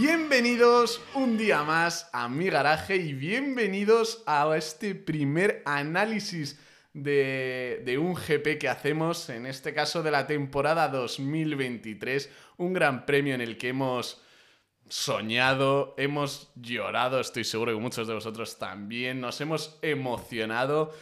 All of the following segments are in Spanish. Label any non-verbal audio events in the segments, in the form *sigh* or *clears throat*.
Bienvenidos un día más a mi garaje y bienvenidos a este primer análisis de, un GP que hacemos, en este caso de la temporada 2023, un gran premio en el que hemos soñado, hemos llorado, estoy seguro que muchos de vosotros también, nos hemos emocionado.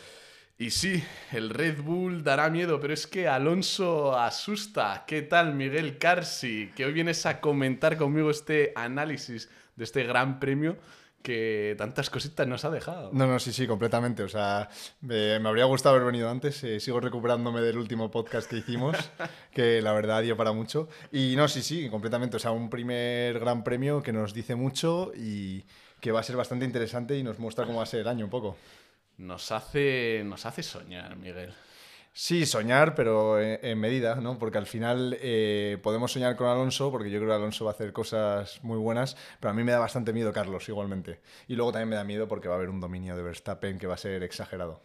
Y sí, el Red Bull dará miedo, pero es que Alonso asusta. ¿Qué tal, Miguel Carsi? Que hoy vienes a comentar conmigo este análisis de este gran premio que tantas cositas nos ha dejado. No, no, sí, sí, completamente. O sea, me, habría gustado haber venido antes. Eh, sigo recuperándome del último podcast que hicimos, *laughs* que la verdad dio para mucho. Y no, sí, sí, completamente. O sea, un primer gran premio que nos dice mucho y que va a ser bastante interesante y nos muestra cómo va a ser el año un poco nos hace, nos hace soñar, Miguel. Sí, soñar, pero en, medida, ¿no? Porque al final eh, podemos soñar con Alonso, porque yo creo que Alonso va a hacer cosas muy buenas, pero a mí me da bastante miedo Carlos, igualmente. Y luego también me da miedo porque va a haber un dominio de Verstappen que va a ser exagerado.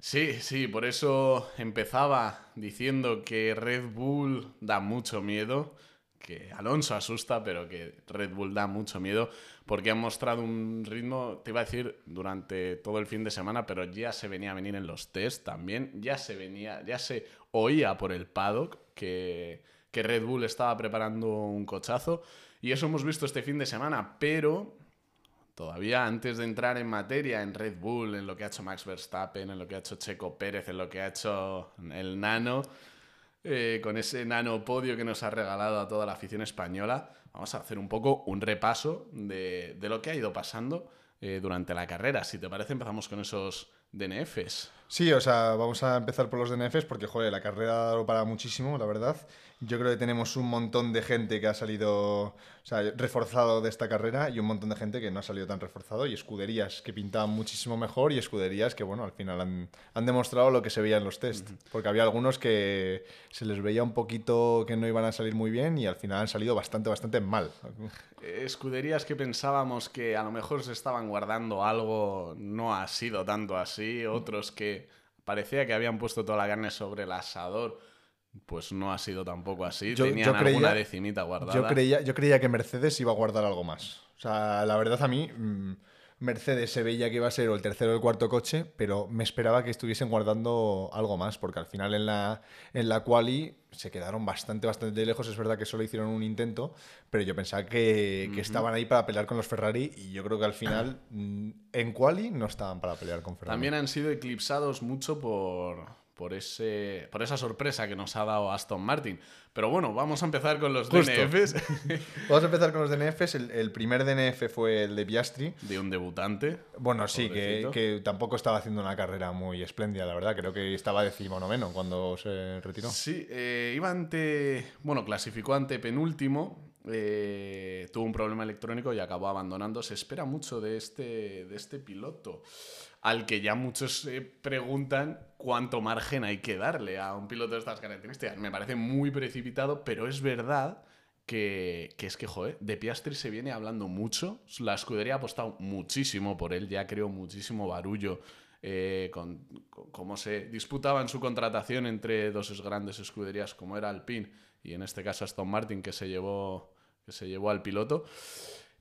Sí, sí, por eso empezaba diciendo que Red Bull da mucho miedo, que Alonso asusta, pero que Red Bull da mucho miedo porque han mostrado un ritmo, te iba a decir, durante todo el fin de semana, pero ya se venía a venir en los test también, ya se venía, ya se oía por el paddock que, que Red Bull estaba preparando un cochazo, y eso hemos visto este fin de semana, pero todavía antes de entrar en materia en Red Bull, en lo que ha hecho Max Verstappen, en lo que ha hecho Checo Pérez, en lo que ha hecho el Nano, eh, con ese nano podio que nos ha regalado a toda la afición española, vamos a hacer un poco un repaso de, lo que ha ido pasando eh, durante la carrera. Si te parece, empezamos con esos DNFs. Sí, o sea, vamos a empezar por los DNFs porque, joder, la carrera lo para muchísimo, la verdad. Yo creo que tenemos un montón de gente que ha salido, o sea, reforzado de esta carrera y un montón de gente que no ha salido tan reforzado y escuderías que pintaban muchísimo mejor y escuderías que, bueno, al final han, demostrado lo que se veía en los test. Porque había algunos que se les veía un poquito que no iban a salir muy bien y al final han salido bastante, bastante mal. Escuderías que pensábamos que a lo mejor se estaban guardando algo, no ha sido tanto así. Otros que parecía que habían puesto toda la carne sobre el asador pues no ha sido tampoco así. Yo, Tenían creía, alguna decimita guardada. Yo creía, yo creía que Mercedes iba a guardar algo más. O sea, la verdad a mí, mm, Mercedes se veía que iba a ser el tercero o el cuarto coche, pero me esperaba que estuviesen guardando algo más, porque al final en la, en la quali se quedaron bastante, bastante lejos. Es verdad que solo hicieron un intento, pero yo pensaba que, que estaban ahí para pelear con los Ferrari y yo creo que al final mm, en quali no estaban para pelear con Ferrari. También han sido eclipsados mucho por por, ese, por esa sorpresa que nos ha dado Aston Martin. Pero bueno, vamos a empezar con los DNFs. *laughs* vamos a empezar con los DNFs. El, primer DNF fue el de Piastri. De un debutante. Bueno, sí, que, tampoco estaba haciendo una carrera muy espléndida, la verdad. Creo que estaba décimo noveno cuando se retiró. Sí, eh, iba ante. Bueno, clasificó ante penúltimo. Eh, tuvo un problema electrónico y acabó abandonando. Se espera mucho de este, de este piloto al que ya muchos se preguntan cuánto margen hay que darle a un piloto de estas características. Me parece muy precipitado, pero es verdad que, es que, joder, de Piastri se viene hablando mucho. La escudería ha apostado muchísimo por él, ya creó muchísimo barullo eh, con, cómo se disputaban su contratación entre dos grandes escuderías como era Alpine y en este caso Aston Martin que se llevó, que se llevó al piloto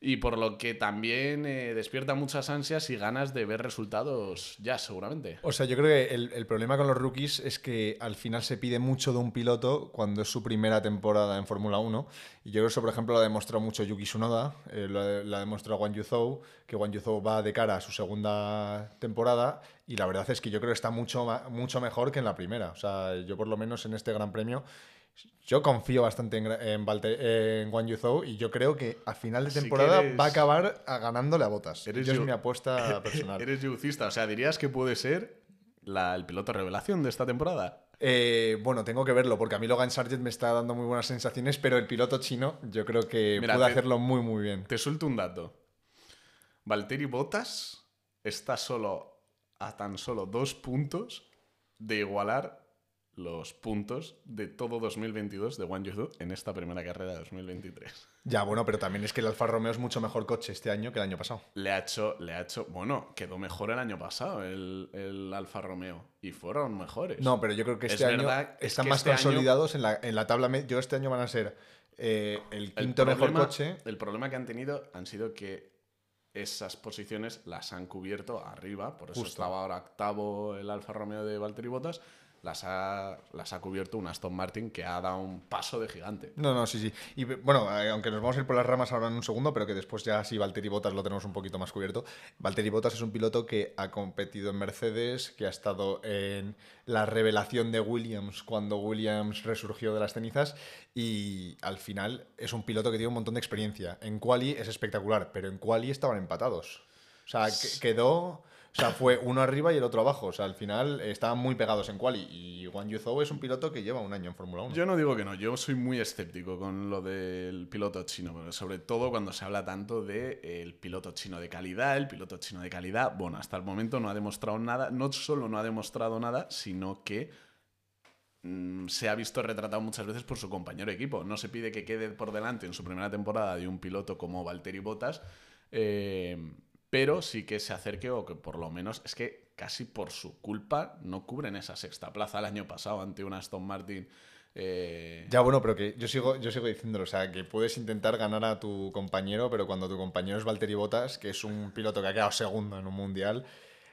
y por lo que también eh, despierta muchas ansias y ganas de ver resultados ya, seguramente. O sea, yo creo que el, problema con los rookies es que al final se pide mucho de un piloto cuando es su primera temporada en Fórmula 1. Y yo creo que eso, por ejemplo, lo ha demostrado mucho Yuki Tsunoda, eh, lo, ha, demostrado Wang Yuzhou, que Wang Yuzhou va de cara a su segunda temporada y la verdad es que yo creo que está mucho, mucho mejor que en la primera. O sea, yo por lo menos en este Gran Premio yo confío bastante en, en, en Wang Yuzhou y yo creo que a final de temporada va a acabar ganándole a botas. Eres yo es mi apuesta *laughs* personal. Eres yucista, o sea, dirías que puede ser el piloto revelación de esta temporada. Eh, bueno, tengo que verlo porque a mí Logan Sargent me está dando muy buenas sensaciones, pero el piloto chino yo creo que puede hacerlo muy, muy bien. Te suelto un dato. Valtteri Bottas está solo a tan solo dos puntos de igualar los puntos de todo 2022 de One en esta primera carrera de 2023. Ya, bueno, pero también es que el Alfa Romeo es mucho mejor coche este año que el año pasado. Le ha hecho, le ha hecho, bueno, quedó mejor el año pasado el, el Alfa Romeo y fueron mejores. No, pero yo creo que este año están más este consolidados en, la, en la tabla. Yo este año van a ser eh, el quinto mejor coche. El problema que han tenido han sido que esas posiciones las han cubierto arriba, por eso estaba ahora octavo el Alfa Romeo de Valtteri Bottas, las ha, las ha cubierto un Aston Martin que ha dado un paso de gigante. No, no, sí, sí. Y bueno, eh, aunque nos vamos a ir por las ramas ahora en un segundo, pero que después ya sí Valtteri Bottas lo tenemos un poquito más cubierto. Valtteri Bottas es un piloto que ha competido en Mercedes, que ha estado en la revelación de Williams cuando Williams resurgió de las cenizas y al final es un piloto que tiene un montón de experiencia. En quali es espectacular, pero en quali estaban empatados. O sea, quedó o sea, fue uno arriba y el otro abajo. O sea, al final estaban muy pegados en quali. Y Juan Yuzhou es un piloto que lleva un año en Fórmula 1. Yo no digo que no. Yo soy muy escéptico con lo del piloto chino. sobre todo cuando se habla tanto del el piloto chino de calidad. El piloto chino de calidad, bueno, hasta el momento no ha demostrado nada. No solo no ha demostrado nada, sino que mm, se ha visto retratado muchas veces por su compañero de equipo. No se pide que quede por delante en su primera temporada de un piloto como Valtteri Bottas. Eh, pero sí que se acerque o que por lo menos es que casi por su culpa no cubren esa sexta plaza el año pasado ante un Aston Martin. Eh, ya, bueno, pero que yo sigo, yo sigo diciéndolo, o sea, que puedes intentar ganar a tu compañero, pero cuando tu compañero es Valtteri Bottas, que es un piloto que ha quedado segundo en un mundial,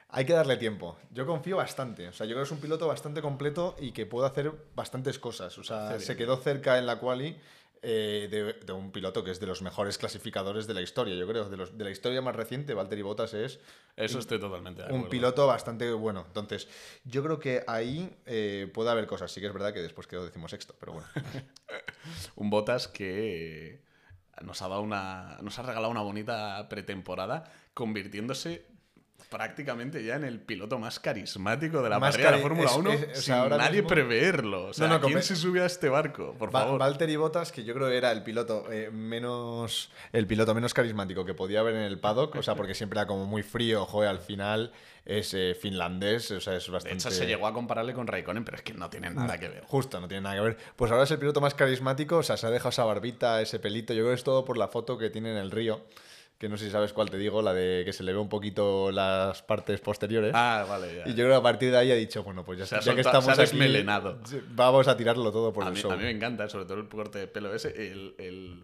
hay que darle tiempo. Yo confío bastante, o sea, yo creo que es un piloto bastante completo y que puede hacer bastantes cosas. O sea, se quedó cerca en la quali eh, de, un piloto que es de los mejores clasificadores de la historia. Yo creo, de, los, de la historia más reciente, Valtteri Bottas es... Eso estoy totalmente Un piloto bastante bueno. Entonces, yo creo que ahí eh, puede haber cosas. Sí que es verdad que después quedó decimosexto, pero bueno. *laughs* un Bottas que nos ha, dado una, nos ha regalado una bonita pretemporada, convirtiéndose prácticamente ya en el piloto más carismático de la parrilla de la Fórmula 1 sin nadie preverlo. O sea, ¿quién se subió a este barco? Por favor. Valtteri Bottas, que yo creo que era el piloto eh, menos el piloto menos carismático que podía haber en el paddock, o sea, porque siempre era como muy frío, joder, al final es eh, finlandés, o sea, es bastante... De hecho, se llegó a compararle con Raikkonen, pero es que no tiene nada que ver. Justo, no tiene nada que ver. Pues ahora es el piloto más carismático, o sea, se ha dejado esa barbita, ese pelito, yo creo que es todo por la foto que tiene en el río que no sé si sabes cuál te digo, la de que se le ve un poquito las partes posteriores. Ah, vale, ya. Y yo creo que a partir de ahí ha dicho, bueno, pues ya, ya que estamos se aquí, vamos a tirarlo todo por a el mí, A mí me encanta, sobre todo el corte de pelo ese, el, el,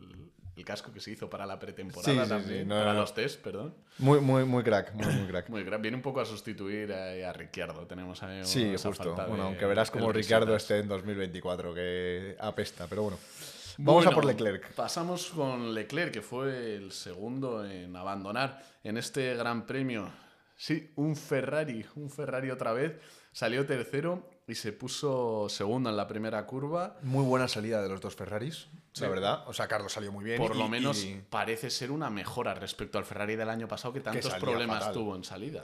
el casco que se hizo para la pretemporada también, para los test, perdón. Muy, muy, muy crack, muy, muy crack. *coughs* muy crack. Viene un poco a sustituir a, a Ricciardo, tenemos ahí Sí, justo. bueno, aunque verás como Ricciardo esté en 2024, que apesta, pero bueno. Vamos a por Leclerc. Pasamos con Leclerc, que fue el segundo en abandonar en este Gran Premio. Sí, un Ferrari, un Ferrari otra vez. Salió tercero y se puso segundo en la primera curva. Muy buena salida de los dos Ferraris, la verdad. O sea, Carlos salió muy bien. Por lo menos parece ser una mejora respecto al Ferrari del año pasado que tantos problemas tuvo en salida.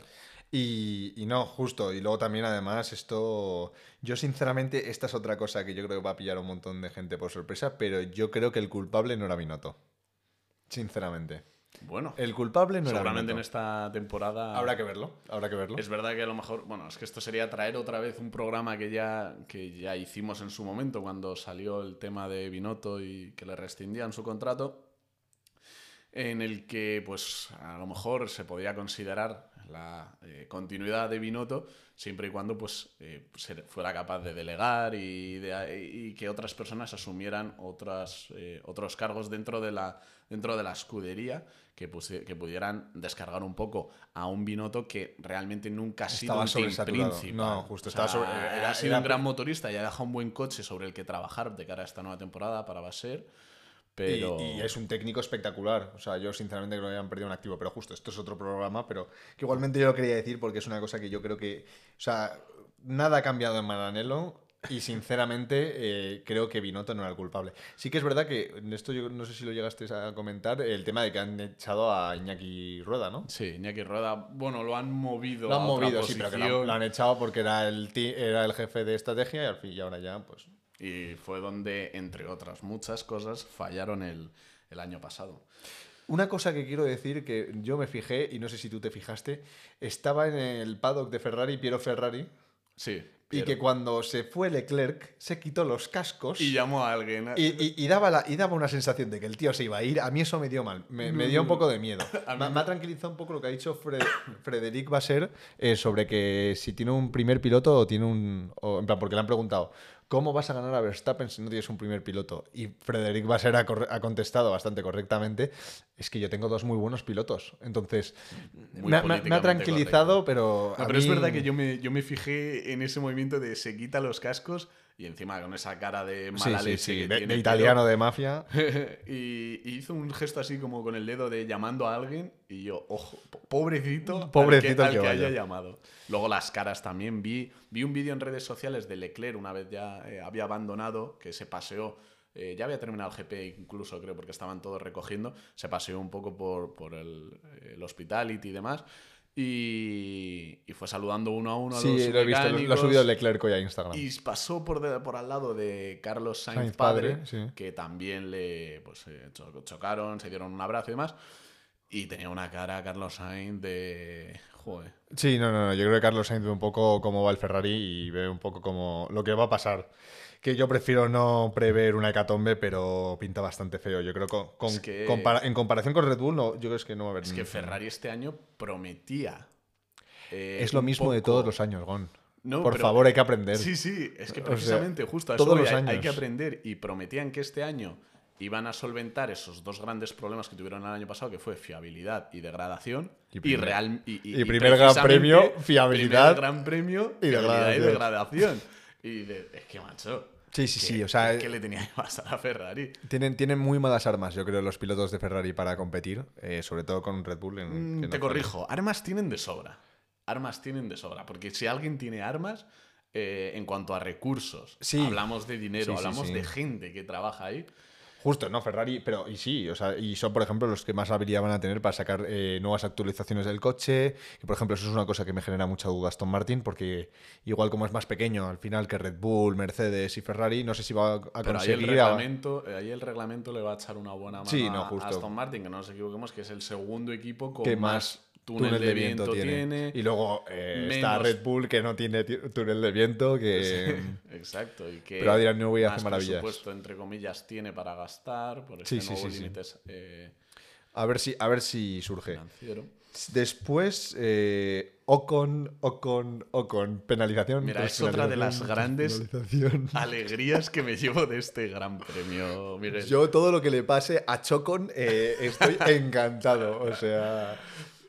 Y, no, justo. Y luego también, además, esto. Yo, sinceramente, esta es otra cosa que yo creo que va a pillar a un montón de gente por sorpresa, pero yo creo que el culpable no era Binotto. Sinceramente. Bueno, el culpable no seguramente en esta temporada habrá que verlo, habrá que verlo. Es verdad que a lo mejor, bueno, es que esto sería traer otra vez un programa que ya que ya hicimos en su momento cuando salió el tema de Binotto y que le rescindían su contrato, en el que pues a lo mejor se podía considerar la eh, continuidad de Binotto, siempre y cuando pues, eh, fuera capaz de delegar y, que otras personas asumieran otras, eh, otros cargos dentro de la, dentro de la escudería que, que pudieran descargar un poco a un Binotto que realmente nunca ha sido un príncipe. No, justo. ha sido un gran motorista y ha dejado un buen coche sobre el que trabajar de cara a esta nueva temporada para Baser y, es un técnico espectacular. O sea, yo sinceramente creo que hayan perdido un activo. Pero justo, esto es otro programa, pero que igualmente yo lo quería decir porque es una cosa que yo creo que. O sea, nada ha cambiado en Maranello. Y sinceramente eh, creo que Binotto no era el culpable. Sí que es verdad que, en esto yo no sé si lo llegaste a comentar, el tema de que han echado a Iñaki Rueda, ¿no? Sí, Iñaki Rueda, bueno, lo han movido. Lo han movido, sí, pero que lo, han echado porque era el, era el jefe de estrategia y al fin y ahora ya, pues y fue donde, entre otras muchas cosas, fallaron el, el año pasado. Una cosa que quiero decir que yo me fijé, y no sé si tú te fijaste, estaba en el paddock de Ferrari, Piero Ferrari. Sí. Y que cuando se fue Leclerc, se quitó los cascos. Y llamó a alguien. Y, y, daba la, y daba una sensación de que el tío se iba a ir. A mí eso me dio mal. Me, me dio un poco de miedo. *laughs* me, me, ha tranquilizado un poco lo que ha dicho Frederic Basser eh, sobre que si tiene un primer piloto o tiene un. en plan, porque le han preguntado ¿cómo vas a ganar a Verstappen si no tienes un primer piloto? Y Frederic Basser ha, ha contestado bastante correctamente, es que yo tengo dos muy buenos pilotos. Entonces, me, ha- me ha- me ha políticamente tranquilizado, pero... No, pero es verdad que yo me, yo me fijé en ese movimiento de se quita los cascos y encima con esa cara de Sí, mala sí, leche sí, que de, tiene de italiano de mafia. *laughs* y, y hizo un gesto así como con el dedo de llamando a alguien y yo, ojo, po- pobrecito, Pobrecito al que, al que haya llamado. Luego las caras también. Vi, vi un vídeo en redes sociales de Leclerc una vez ya eh, había abandonado, que se paseó. eh, ya había terminado el GP incluso, creo, porque estaban todos recogiendo. Se paseó un poco por, por el, el hospitality y demás. Y, y fue saludando uno a uno a Sí, los lo he visto, lo, lo ha subido Leclerc hoy a Instagram. Y pasó por, de- por al lado de Carlos Sainz, Sainz padre, padre, sí. que también le pues, eh, cho- chocaron, se dieron un abrazo y demás. Y tenía una cara Carlos Sainz de... Joder. Sí, no, no, no. Yo creo que Carlos Sainz ve un poco cómo va el Ferrari y ve un poco cómo lo que va a pasar. Que yo prefiero no prever una hecatombe, pero pinta bastante feo. Yo creo que, con- Es que- compara- en comparación con Red Bull, no, yo creo es que no va a haber Es que Ferrari este año prometía... eh, Es lo mismo de todos los años, Gon. No, Por pero- favor, hay que aprender. Sí, sí, es que O sea, precisamente justo a todos voy, los hay, hay años. que aprender y prometían que este año iban a solventar esos dos grandes problemas que tuvieron el año pasado, que fue fiabilidad y degradación. Y Y, primer- real, y, y primer gran precisamente, premio, fiabilidad primer gran premio, y y degradación. degradación. Y de- es que, macho. Sí, sí, ¿qué- sí, o sea, ¿qué, le tenía que pasar a Ferrari? Tienen, tienen muy malas armas, yo creo, los pilotos de Ferrari para competir, eh, sobre todo con Red Bull. en- Mm, te no- corrijo, armas tienen de sobra. Armas tienen de sobra. Porque si alguien tiene armas, eh, en cuanto a recursos, Sí. hablamos de dinero, sí, hablamos sí. de gente que trabaja ahí. Justo, no, Ferrari, pero y sí, o sea, y son, por ejemplo, los que más habilidad van a tener para sacar eh, nuevas actualizaciones del coche. Y, por ejemplo, eso es una cosa que me genera mucha duda Aston Martin, porque igual como es más pequeño al final que Red Bull, Mercedes y Ferrari, no sé si va a Pero ahí el, conseguir. a- reglamento, eh, ahí el reglamento le va a echar una buena mano Sí, no, a. Aston Martin, que no nos equivoquemos, que es el segundo equipo con que más túnel, de viento, tiene. Y luego eh, está Red Bull que no tiene ti- túnel de viento, que... *laughs* *laughs* Exacto. Y que Pero Adrian Newey hace maravillas. presupuesto, entre comillas, tiene para gastar por Sí, sí, nuevo sí, sí. límite eh, A ver si, a ver si surge. financiero. Después, eh, Ocon, Ocon, Ocon, penalización. Mira, es otra de las grandes *laughs* alegrías que me llevo de este gran premio, Miguel. Yo todo lo que le pase a Chocon eh, estoy encantado. O sea.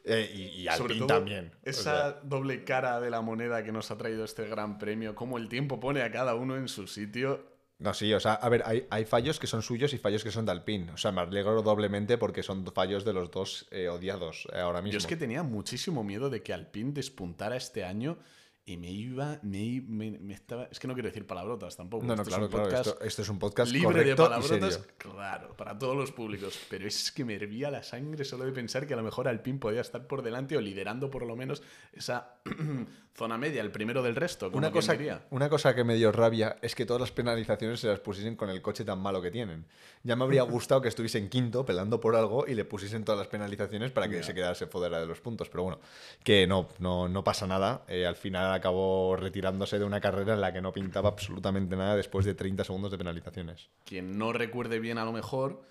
Eh, y, y al Sobre Pin todo también. o esa sea, doble cara de la moneda que nos ha traído este gran premio, cómo el tiempo pone a cada uno en su sitio. no, sí, o sea, a ver, hay, hay fallos que son suyos y fallos que son de Alpine. O sea, me alegro doblemente porque son fallos de los dos eh, odiados eh, ahora mismo. Yo es que tenía muchísimo miedo de que Alpine despuntara este año y me iba, me, me- me estaba... Es que no quiero decir palabrotas tampoco. no, no, esto claro, es un claro. podcast Esto, esto es un podcast libre de correcto y palabrotas, claro, para todos los públicos. Pero es que me hervía la sangre solo de pensar que a lo mejor Alpine podía estar por delante o liderando por lo menos esa *clears throat* zona media, el primero del resto, como Una cosa, una cosa que me dio rabia es que todas las penalizaciones se las pusiesen con el coche tan malo que tienen. Ya me habría *laughs* gustado que estuviesen quinto pelando por algo y le pusiesen todas las penalizaciones para que se quedase fuera de los puntos. Pero bueno, que no, no, no pasa nada. Eh, al final acabó retirándose de una carrera en la que no pintaba absolutamente nada después de 30 segundos de penalizaciones. Quien no recuerde bien a lo mejor,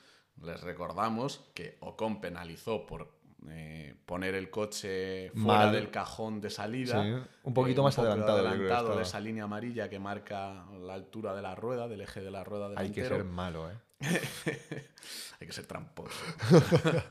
les recordamos que Ocon penalizó por eh, poner el coche fuera Mal. del cajón de salida. Sí, un poquito más adelantado, adelantado de esa línea amarilla que marca la altura de la rueda, del eje de la rueda Hay que delantero. ser malo, ¿eh? *laughs* Hay que ser tramposo. *laughs*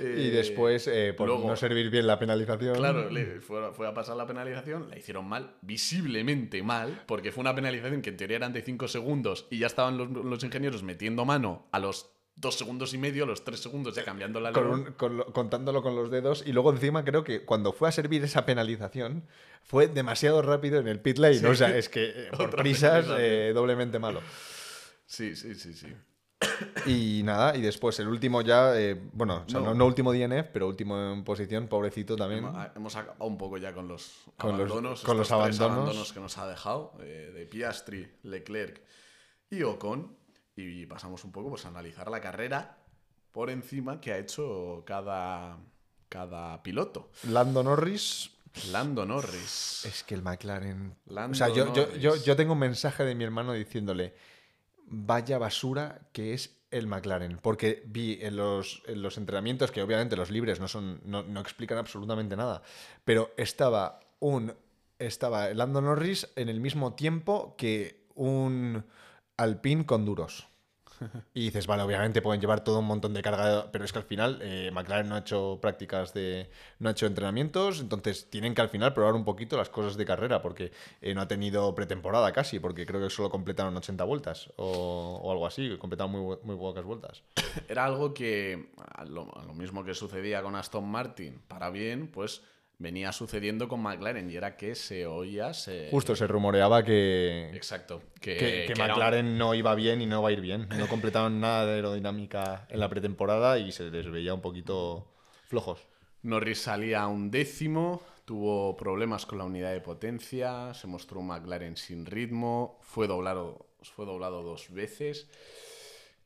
Y Eh, después, eh, por luego- no servir bien la penalización... Claro, le fue, fue a pasar la penalización, la hicieron mal, visiblemente mal, porque fue una penalización que en teoría eran de 5 segundos y ya estaban los, los ingenieros metiendo mano a los 2 segundos y medio, los 3 segundos ya cambiando la con ley. un- con lo- contándolo con los dedos y luego encima creo que cuando fue a servir esa penalización fue demasiado rápido en el pit lane. Sí. O sea, es que eh, *laughs* por prisas eh, doblemente malo. Sí, sí, sí, sí. *coughs* Y nada, y después el último ya, eh, bueno, o sea, No. no. no último DNF, pero último en posición, pobrecito también. Hemos, hemos acabado un poco ya con los Con los- abandonos, con los estos tres abandonos. que nos ha dejado, de Piastri, Leclerc y Ocon, y pasamos un poco pues, a analizar la carrera por encima que ha hecho cada, cada piloto. Lando Norris, Lando Norris. es que el McLaren... Lando o sea, yo, yo, yo, yo tengo un mensaje de mi hermano diciéndole, vaya basura que es el McLaren, porque vi en los, en los entrenamientos, que obviamente los libres no, son, no, no explican absolutamente nada, pero estaba un... Estaba Lando Norris en el mismo tiempo que un Alpine con duros. Y dices, vale, obviamente pueden llevar todo un montón de carga, pero es que al final eh, McLaren no ha hecho prácticas de. no ha hecho entrenamientos, entonces tienen que al final probar un poquito las cosas de carrera, porque eh, no ha tenido pretemporada casi, porque creo que solo completaron 80 vueltas o, algo así, completaron muy, muy pocas vueltas. Era algo que, lo, lo mismo que sucedía con Aston Martin, para bien, pues venía sucediendo con McLaren y era que se oía, se... Justo se rumoreaba que, Exacto. Que, que, que que era un- McLaren no iba bien y no va a ir bien. No completaron *laughs* nada de aerodinámica en la pretemporada y se les veía un poquito flojos. Norris salía un décimo, tuvo problemas con la unidad de potencia, se mostró un McLaren sin ritmo, fue doblado, fue doblado dos veces.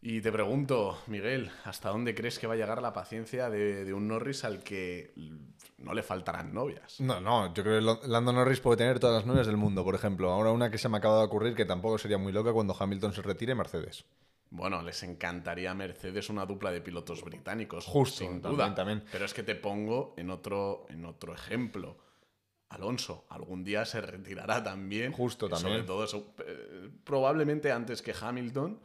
Y te pregunto, Miguel, ¿hasta dónde crees que va a llegar la paciencia de, de un Norris al que no le faltarán novias? No, no, yo creo que Lando Norris puede tener todas las novias del mundo, por ejemplo. Ahora una que se me acaba de ocurrir que tampoco sería muy loca cuando Hamilton se retire Mercedes. Bueno, les encantaría a Mercedes una dupla de pilotos británicos, Justo, sin también, duda. también. Pero es que te pongo en otro, en otro ejemplo. Alonso, algún día se retirará también. Justo, y Sobre también. todo eso, eh, probablemente antes que Hamilton.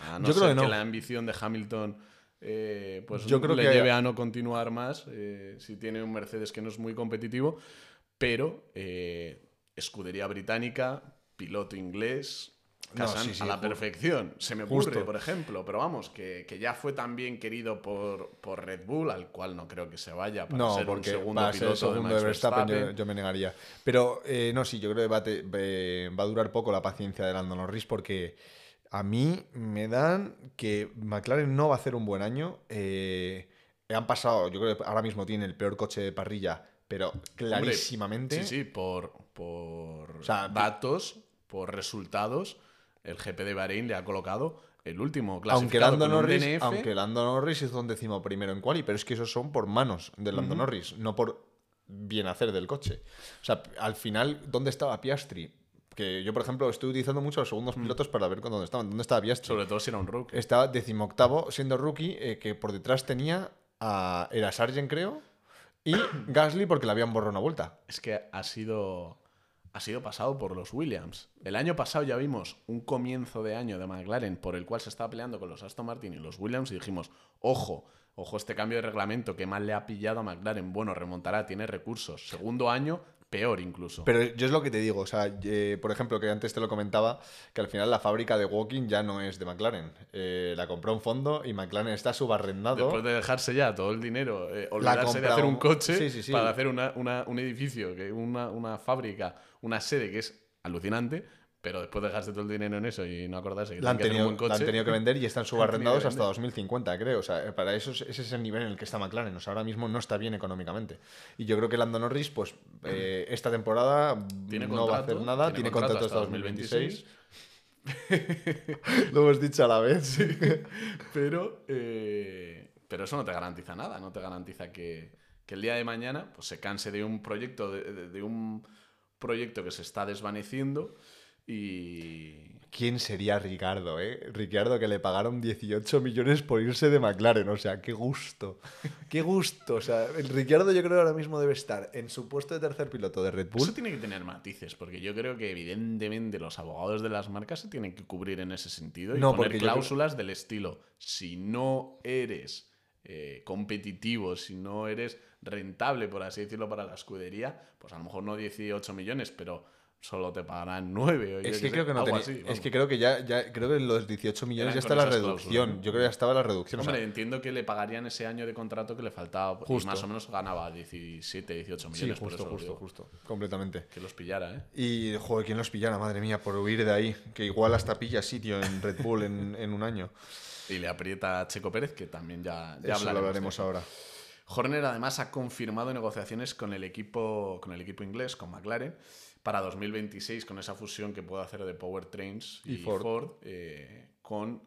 A no Yo creo ser que no. la ambición de Hamilton eh, pues Yo creo le que- lleve a no continuar más eh, si tiene un Mercedes que no es muy competitivo. Pero eh, escudería británica, piloto inglés, No, casan sí, sí, a la perfección. Se me ocurre, Justo. por ejemplo, pero vamos, que, que ya fue también querido por, por Red Bull, al cual no creo que se vaya para No, ser porque un segundo piloto el segundo de de Max Verstappen, yo, Verstappen. yo me negaría. Pero eh, no, sí, yo creo que va, a te- ve- va a durar poco la paciencia de Lando Norris porque a mí me dan que McLaren no va a hacer un buen año. Eh, han pasado, yo creo que ahora mismo tiene el peor coche de parrilla, pero clarísimamente. Sí, sí, por, por sea, datos, por resultados, el GP de Bahrein le ha colocado el último Aunque Lando, Norris, DNF. aunque Lando Norris hizo un décimo primero en quali, pero es que esos son por manos de Lando. Norris, no por bien hacer del coche. O sea, al final, ¿dónde estaba Piastri? Que yo, por ejemplo, estoy utilizando mucho los segundos pilotos para ver dónde estaban. ¿Dónde estaba Piastri? Sobre todo si era un rookie. Estaba decimoctavo siendo rookie, eh, que por detrás tenía a. Era Sargent, creo, y *coughs* Gasly porque le habían borrado una vuelta. Es que ha sido, ha sido pasado por los Williams. El año pasado ya vimos un comienzo de año de McLaren por el cual se estaba peleando con los Aston Martin y los Williams y dijimos, ojo, ojo este cambio de reglamento que mal le ha pillado a McLaren. Bueno, remontará, tiene recursos. Segundo año, peor incluso. Pero yo es lo que te digo, o sea, eh, por ejemplo, que antes te lo comentaba, que al final la fábrica de Walking ya no es de McLaren. Eh, la compró un fondo y McLaren está subarrendado. Después de dejarse ya todo el dinero, eh, olvidarse de hacer un un- coche Sí, sí, sí. para hacer una- una- un edificio, que una, una fábrica, una sede que es alucinante, pero después de dejarse todo el dinero en eso y no acordarse que La han, tienen que tenido, un buen la han coche. tenido que vender y están *laughs* tenido subarrendados hasta vender. 2050, creo. O sea, eh, para eso es- ese es el nivel en el que está McLaren. O sea, ahora mismo no está bien económicamente. Y yo creo que Lando Norris, pues, eh, esta temporada Tiene no va a hacer nada. tiene Tiene, contrato contrato hasta hasta 2026. *laughs* lo hemos dicho a la vez. *laughs* Pero, eh, pero eso no te garantiza nada, no te garantiza que, que el día de mañana pues, se canse de un proyecto, de, de- de un proyecto que se está desvaneciendo y... ¿Quién sería Ricardo, eh? Ricardo que le pagaron 18 millones por irse de McLaren. O sea, qué gusto. *laughs* Qué gusto. O sea, el Ricardo yo creo que ahora mismo debe estar en su puesto de tercer piloto de Red Bull. Eso tiene que tener matices, porque yo creo que evidentemente los abogados de las marcas se tienen que cubrir en ese sentido y No, poner creo- cláusulas del estilo, si no eres eh, competitivo, si no eres rentable, por así decirlo, para la escudería, pues a lo mejor no 18 millones, pero solo te pagarán 9 o Es que creo que no tenía- así, Es que creo que ya, ya creo que en los 18 millones Eran ya está la reducción. cláusulas. Yo creo que ya estaba la reducción. o sea, Hombre, entiendo que le pagarían ese año de contrato que le faltaba y Justo. más o menos ganaba 17, 18 sí, millones, por justo, eso lo justo, justo. Completamente. Que los pillara, ¿eh? Y, joder, ¿quién los pillara, madre mía, por huir de ahí? Que igual hasta pilla sitio en Red Bull en, *laughs* en un año. Y le aprieta a Checo Pérez, que también ya, Eso ya lo hablaremos de hablaremos eso. ahora. Horner además ha confirmado negociaciones con el equipo, con el equipo inglés, con McLaren, para 2026, con esa fusión que puede hacer de Powertrains y, Y Ford. Ford, eh, con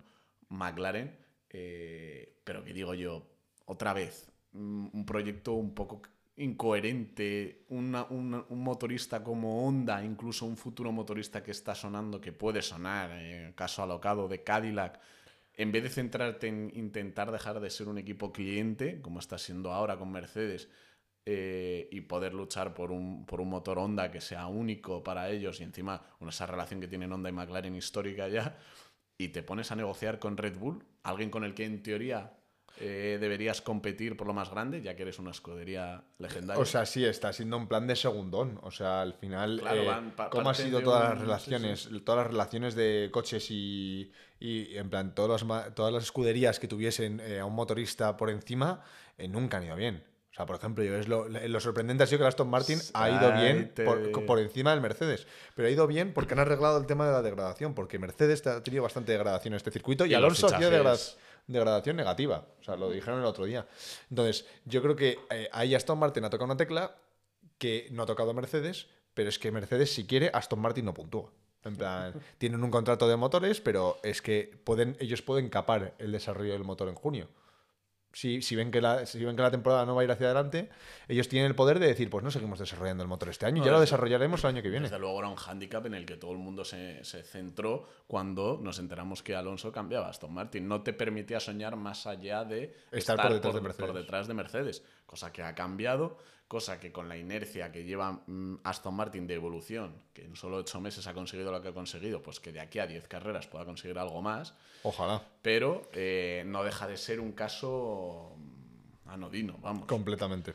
McLaren. eh, pero que digo yo, otra vez, mm, un proyecto un poco incoherente, una- una- un motorista como Honda, incluso un futuro motorista que está sonando, que puede sonar, eh, caso alocado de Cadillac, en vez de centrarte en intentar dejar de ser un equipo cliente, como está siendo ahora con Mercedes, eh, y poder luchar por un, por un motor Honda que sea único para ellos y encima una, esa relación que tienen Honda y McLaren histórica ya, y te pones a negociar con Red Bull, alguien con el que en teoría eh, deberías competir por lo más grande, ya que eres una escudería legendaria. O sea, sí, está siendo un plan de segundón. O sea, al final, Claro, eh, van ¿cómo han sido todas un- las sí, relaciones? Todas las relaciones de coches y, y, en plan, todos los ma- todas las escuderías que tuviesen eh, a un motorista por encima, nunca han ido bien. Sea, por ejemplo, yo es lo, lo sorprendente ha sido que el Aston Martin ha ido bien por, por encima del Mercedes. Pero ha ido bien porque han arreglado el tema de la degradación. Porque Mercedes ha tenido bastante degradación en este circuito y, Alonso ha tenido degradación negativa. O sea, lo dijeron el otro día. Entonces, yo creo que eh, ahí Aston Martin ha tocado una tecla que no ha tocado Mercedes, pero es que Mercedes, si quiere, Aston Martin no puntúa. En plan, *laughs* tienen un contrato de motores, pero es que pueden, ellos pueden capar el desarrollo del motor en junio. Si, si, ven que la, si ven que la temporada no va a ir hacia adelante, ellos tienen el poder de decir, pues no seguimos desarrollando el motor este año, No, ya lo desarrollaremos el año que viene. Desde luego era un hándicap en el que todo el mundo se, se centró cuando nos enteramos que Alonso cambiaba a Aston Martin. No te permitía soñar más allá de Estar por detrás de Mercedes. detrás de Mercedes, cosa que ha cambiado, cosa que con la inercia que lleva mm, Aston Martin de evolución, que en solo ocho meses ha conseguido lo que ha conseguido, pues que de aquí a 10 carreras pueda conseguir algo más, Ojalá, pero eh, no deja de ser un caso mm, anodino, vamos. completamente.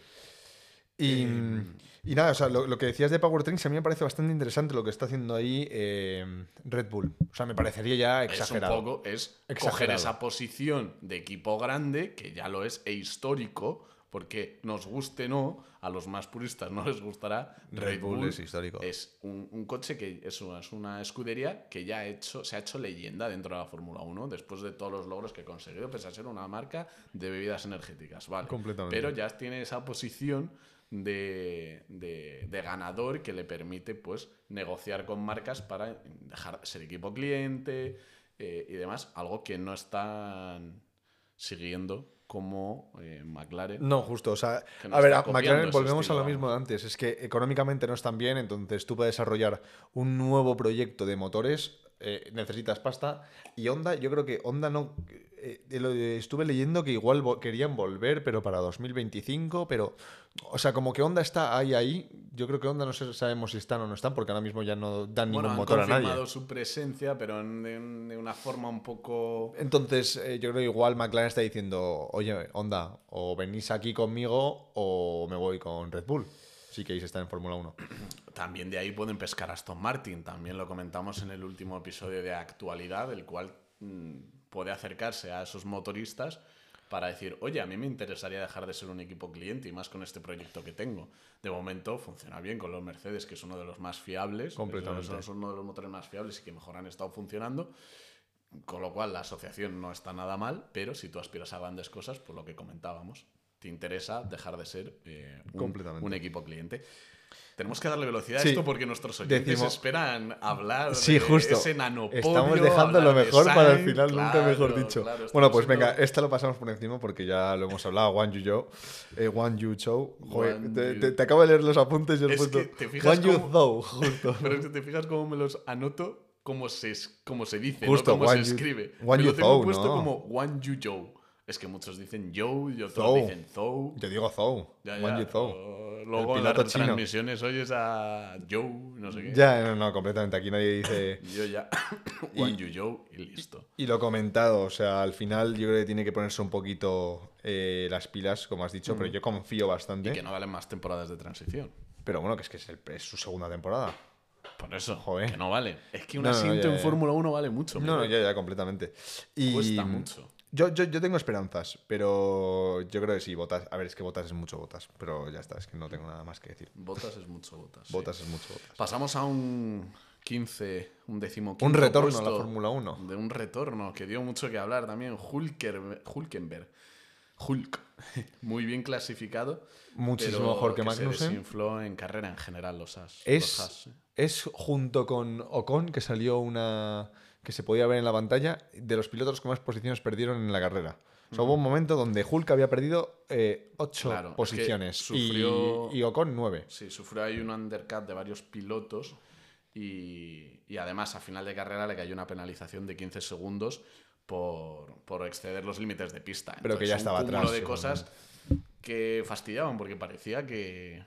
Y, Em, y nada, o sea, lo, lo que decías de Powertrains a mí me parece bastante interesante lo que está haciendo ahí eh, Red Bull. O sea, me parecería ya exagerado. Es un poco, es coger Exagerado. esa posición de equipo grande, que ya lo es, e histórico, porque nos guste o no, a los más puristas no les gustará. Red Bull es histórico. Es un, un coche que es una, es una escudería que ya ha hecho, se ha hecho leyenda dentro de la Fórmula 1, después de todos los logros que ha conseguido, pese a ser una marca de bebidas energéticas. Vale. Completamente. Pero ya tiene esa posición de, de- de ganador que le permite pues negociar con marcas para dejar ser equipo cliente eh, y demás, algo que no están siguiendo como eh, McLaren. No, justo. O sea, a ver, a McLaren volvemos a lo mismo de antes. Es que económicamente no están bien, entonces tú para desarrollar un nuevo proyecto de motores eh, necesitas pasta. Y Honda, yo creo que Honda no. Eh, estuve leyendo que igual vo- querían volver, pero para 2025. Pero, o sea, como que Honda está ahí, ahí. Yo creo que Honda no sabemos si están o no están, porque ahora mismo ya no dan Bueno, ningún han motor a confirmado nadie. su presencia, pero en- de, un- de una forma un poco... Entonces, eh, yo creo que igual McLaren está diciendo, oye, Honda, o venís aquí conmigo o me voy con Red Bull. Si queréis estar en Fórmula 1. *clears throat* También de ahí pueden pescar a Aston Martin. También lo comentamos en el último episodio de actualidad, el cual mm, puede acercarse a esos motoristas para decir, oye, a mí me interesaría dejar de ser un equipo cliente y más con este proyecto que tengo. De momento funciona bien con los Mercedes, que es uno de los más fiables. Completamente. Son, uno de los motores más fiables y que mejor han estado funcionando. Con lo cual la asociación no está nada mal, pero si tú aspiras a grandes cosas, por lo que comentábamos, te interesa dejar de ser eh, un, Completamente. un equipo cliente. Tenemos que darle velocidad Sí. a esto porque nuestros oyentes Decimos- esperan hablar Sí, de justo. ese nanopodio. Estamos dejando lo mejor para el final, nunca mejor dicho. claro, bueno, pues venga, esta lo pasamos por encima porque ya lo hemos hablado. One You Show. Eh, One. Joder, One te, te- te acabo de leer los apuntes y puesto que te fijas One cómo- justo. *laughs* Pero es que te fijas cómo me los anoto, cómo se, es- cómo se dice, Justo, no cómo se You- escribe. One me You lo tengo Thou, puesto ¿no? como One Joe. Es que muchos dicen Joe y otros Thou. dicen Thou. Yo digo Zou. Ya, ya, Zou. Luego en las piloto chino. transmisiones oyes a Joe, no sé qué. Ya, no, no, completamente. Aquí nadie dice. Yo ya. *coughs* One You Joe y listo. Y lo comentado, o sea, al final yo creo que tiene que ponerse un poquito eh, las pilas, como has dicho, pero yo confío Y bastante. que no valen más temporadas de transición. Pero bueno, que es que es, el- es su segunda temporada. Por eso, Joder. que no vale. Es que un No, no, asiento ya, en. Fórmula 1 vale mucho. No, no, ya, ya, completamente. Y Cuesta mucho. Yo, yo, yo tengo esperanzas, pero yo creo que sí, Botas. A ver, es que Botas es mucho Botas, pero ya está, es que no tengo nada más que decir. Botas es mucho botas. sí. Botas es mucho Botas. Pasamos a un 15, un décimo Un retorno a la Fórmula 1. De un retorno que dio mucho que hablar también. Hulker, Hulkenberg. Hulk. *laughs* Muy bien clasificado. Muchísimo pero mejor que Se Magnussen. desinfló en carrera en general los As. los Es, Haas, ¿eh? es junto con Ocon, que salió una. Que se podía ver en la pantalla, de los pilotos que más posiciones perdieron en la carrera. O sea, hubo un momento donde Hulk había perdido eh, ocho Claro, es que posiciones sufrió- y, y Ocon nueve. Sí, sufrió ahí un undercut de varios pilotos y, y además a final de carrera le cayó una penalización de 15 segundos por, por exceder los límites de pista. Pero que ya un estaba cúmulo atrás, de cosas que fastidiaban porque parecía que,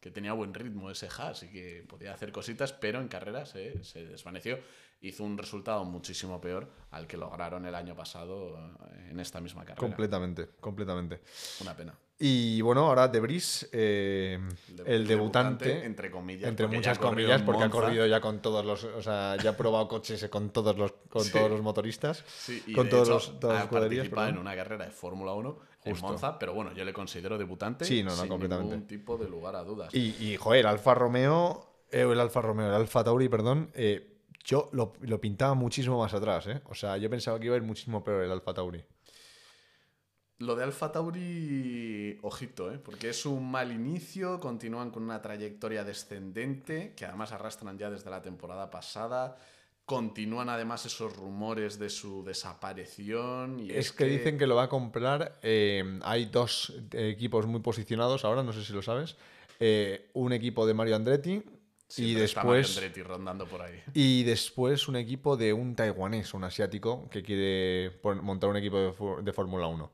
que tenía buen ritmo ese Haas y que podía hacer cositas, pero en carreras se, se desvaneció. Hizo un resultado muchísimo peor al que lograron el año pasado eh, en esta misma carrera. Completamente, completamente. Una pena. Y bueno, ahora Debris, eh, el debutante, entre comillas, entre muchas comillas, porque ha corrido ya con todos los, o sea, ya ha probado coches con todos los, con Sí. todos los motoristas, Sí, y con de todos hecho, los, todas ha participado en una carrera de Fórmula 1 en. Monza, pero bueno, yo le considero debutante Sí, no, no, sin completamente. ningún tipo de lugar a dudas. Y, y, joder, Alfa Romeo, eh, el Alfa Romeo, el Alfa Tauri, perdón, eh, yo lo, lo pintaba muchísimo más atrás, ¿eh? O sea, yo pensaba que iba a ir muchísimo peor el Alfa Tauri. Lo de Alfa Tauri, ojito, ¿eh? porque es un mal inicio, continúan con una trayectoria descendente, que además arrastran ya desde la temporada pasada. Continúan además esos rumores de su desaparición. Y Es que dicen que lo va a comprar. eh, hay dos eh, equipos muy posicionados ahora, no sé si lo sabes. Eh, un equipo de Mario Andretti siempre Mario después, Andretti rondando por ahí. y después un equipo de un taiwanés, un asiático, que quiere montar un equipo de, de Fórmula 1.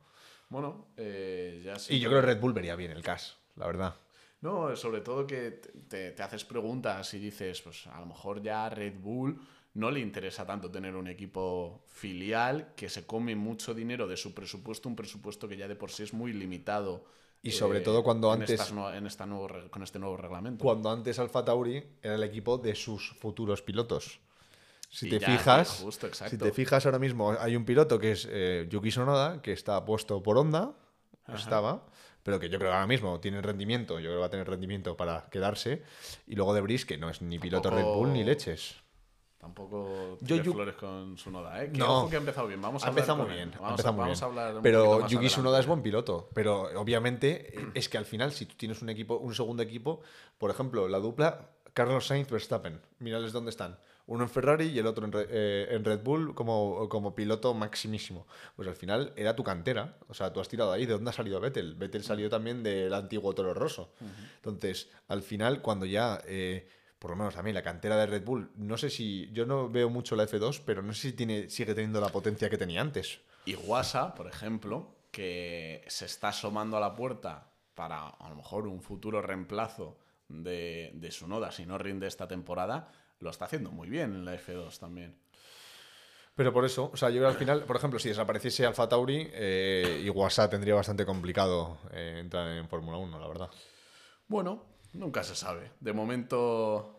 Bueno, eh, ya Y yo creo que Red Bull vería bien el CAS, la verdad. No, sobre todo que te, te haces preguntas y dices, pues a lo mejor ya a Red Bull no le interesa tanto tener un equipo filial que se come mucho dinero de su presupuesto, un presupuesto que ya de por sí es muy limitado. Y sobre todo cuando en antes- estas en esta nuevo, con este nuevo reglamento. Cuando antes Alfa Tauri era el equipo de sus futuros pilotos. Si Y te ya, fijas, justo, si te fijas ahora mismo, hay un piloto que es eh, Yuki Sonoda, que está puesto por Honda, estaba, pero que yo creo que ahora mismo tiene rendimiento, yo creo que va a tener rendimiento para quedarse. Y luego de Bris, que no es ni piloto Red Bull ni leches. Tampoco Yo- Yu- flores con su noda, ¿eh? Que No. ojo que ha empezado bien. Vamos a Ha empezado muy bien, Vamos, empezado a, muy vamos bien. a hablar un Pero más Yuki adelante. Tsunoda es buen piloto. Pero obviamente eh, es que al final, si tú tienes un equipo, un segundo equipo, por ejemplo, la dupla Carlos Sainz Verstappen, mírales dónde están. Uno en Ferrari y el otro en, Re- eh, en Red Bull como, como piloto maximísimo. Pues al final era tu cantera. O sea, tú has tirado ahí. ¿De dónde ha salido Vettel? Vettel salió también del antiguo Toro Rosso. Entonces, al final, cuando ya, eh, por lo menos a mí, la cantera de Red Bull, no sé si, yo no veo mucho la F2, pero no sé si tiene, sigue teniendo la potencia que tenía antes. Y Guasa, por ejemplo, que se está asomando a la puerta para a lo mejor un futuro reemplazo de, de su noda si no rinde esta temporada, lo está haciendo muy bien en la F2 también. Pero por eso, o sea, yo creo al final, por ejemplo, si desapareciese Alfa Tauri, eh, Iwasa tendría bastante complicado eh, entrar en Fórmula 1, la verdad. Bueno, nunca se sabe. De momento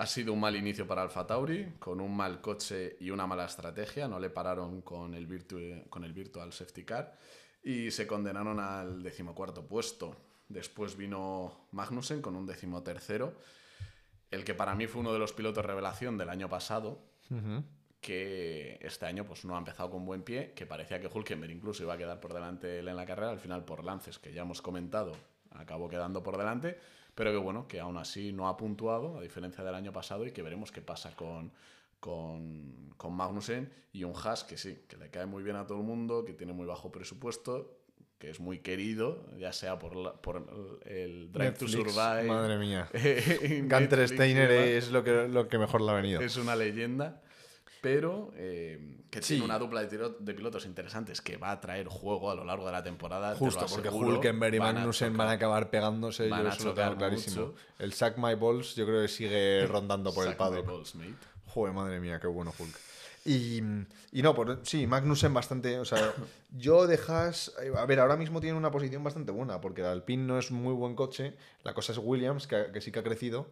ha sido un mal inicio para Alfa Tauri, con un mal coche y una mala estrategia. No le pararon con el, virtu- con el Virtual Safety Car y se condenaron al decimocuarto puesto. Después vino Magnussen con un decimotercero, el que para mí fue uno de los pilotos revelación del año pasado, que este año pues no ha empezado con buen pie, que parecía que Hulkenberg incluso iba a quedar por delante él en la carrera, al final por lances que ya hemos comentado, acabó quedando por delante, pero que bueno, que aún así no ha puntuado, a diferencia del año pasado, y que veremos qué pasa con, con, con Magnussen y un Haas que sí, que le cae muy bien a todo el mundo, que tiene muy bajo presupuesto, que es muy querido, ya sea por, la- por el Drive to Survive. Madre mía. *laughs* Gunter Steiner es lo que, lo que mejor le ha venido. es una leyenda, pero eh, que Sí. tiene una dupla de, tiro- de pilotos interesantes que va a traer juego a lo largo de la temporada. te Justo, porque. Hulkenberg y Magnussen van a acabar pegándose, Van yo a eso lo tengo clarísimo. mucho. El Sack My Balls yo creo que sigue *laughs* rondando por el paddock. balls, mate. Joder, madre mía, qué bueno Hulk. Y, y no, por, sí, Magnussen bastante. O sea, *laughs* yo dejas. A ver, ahora mismo tiene una posición bastante buena, porque el Alpine no es muy buen coche. La cosa es Williams, que, que sí que ha crecido.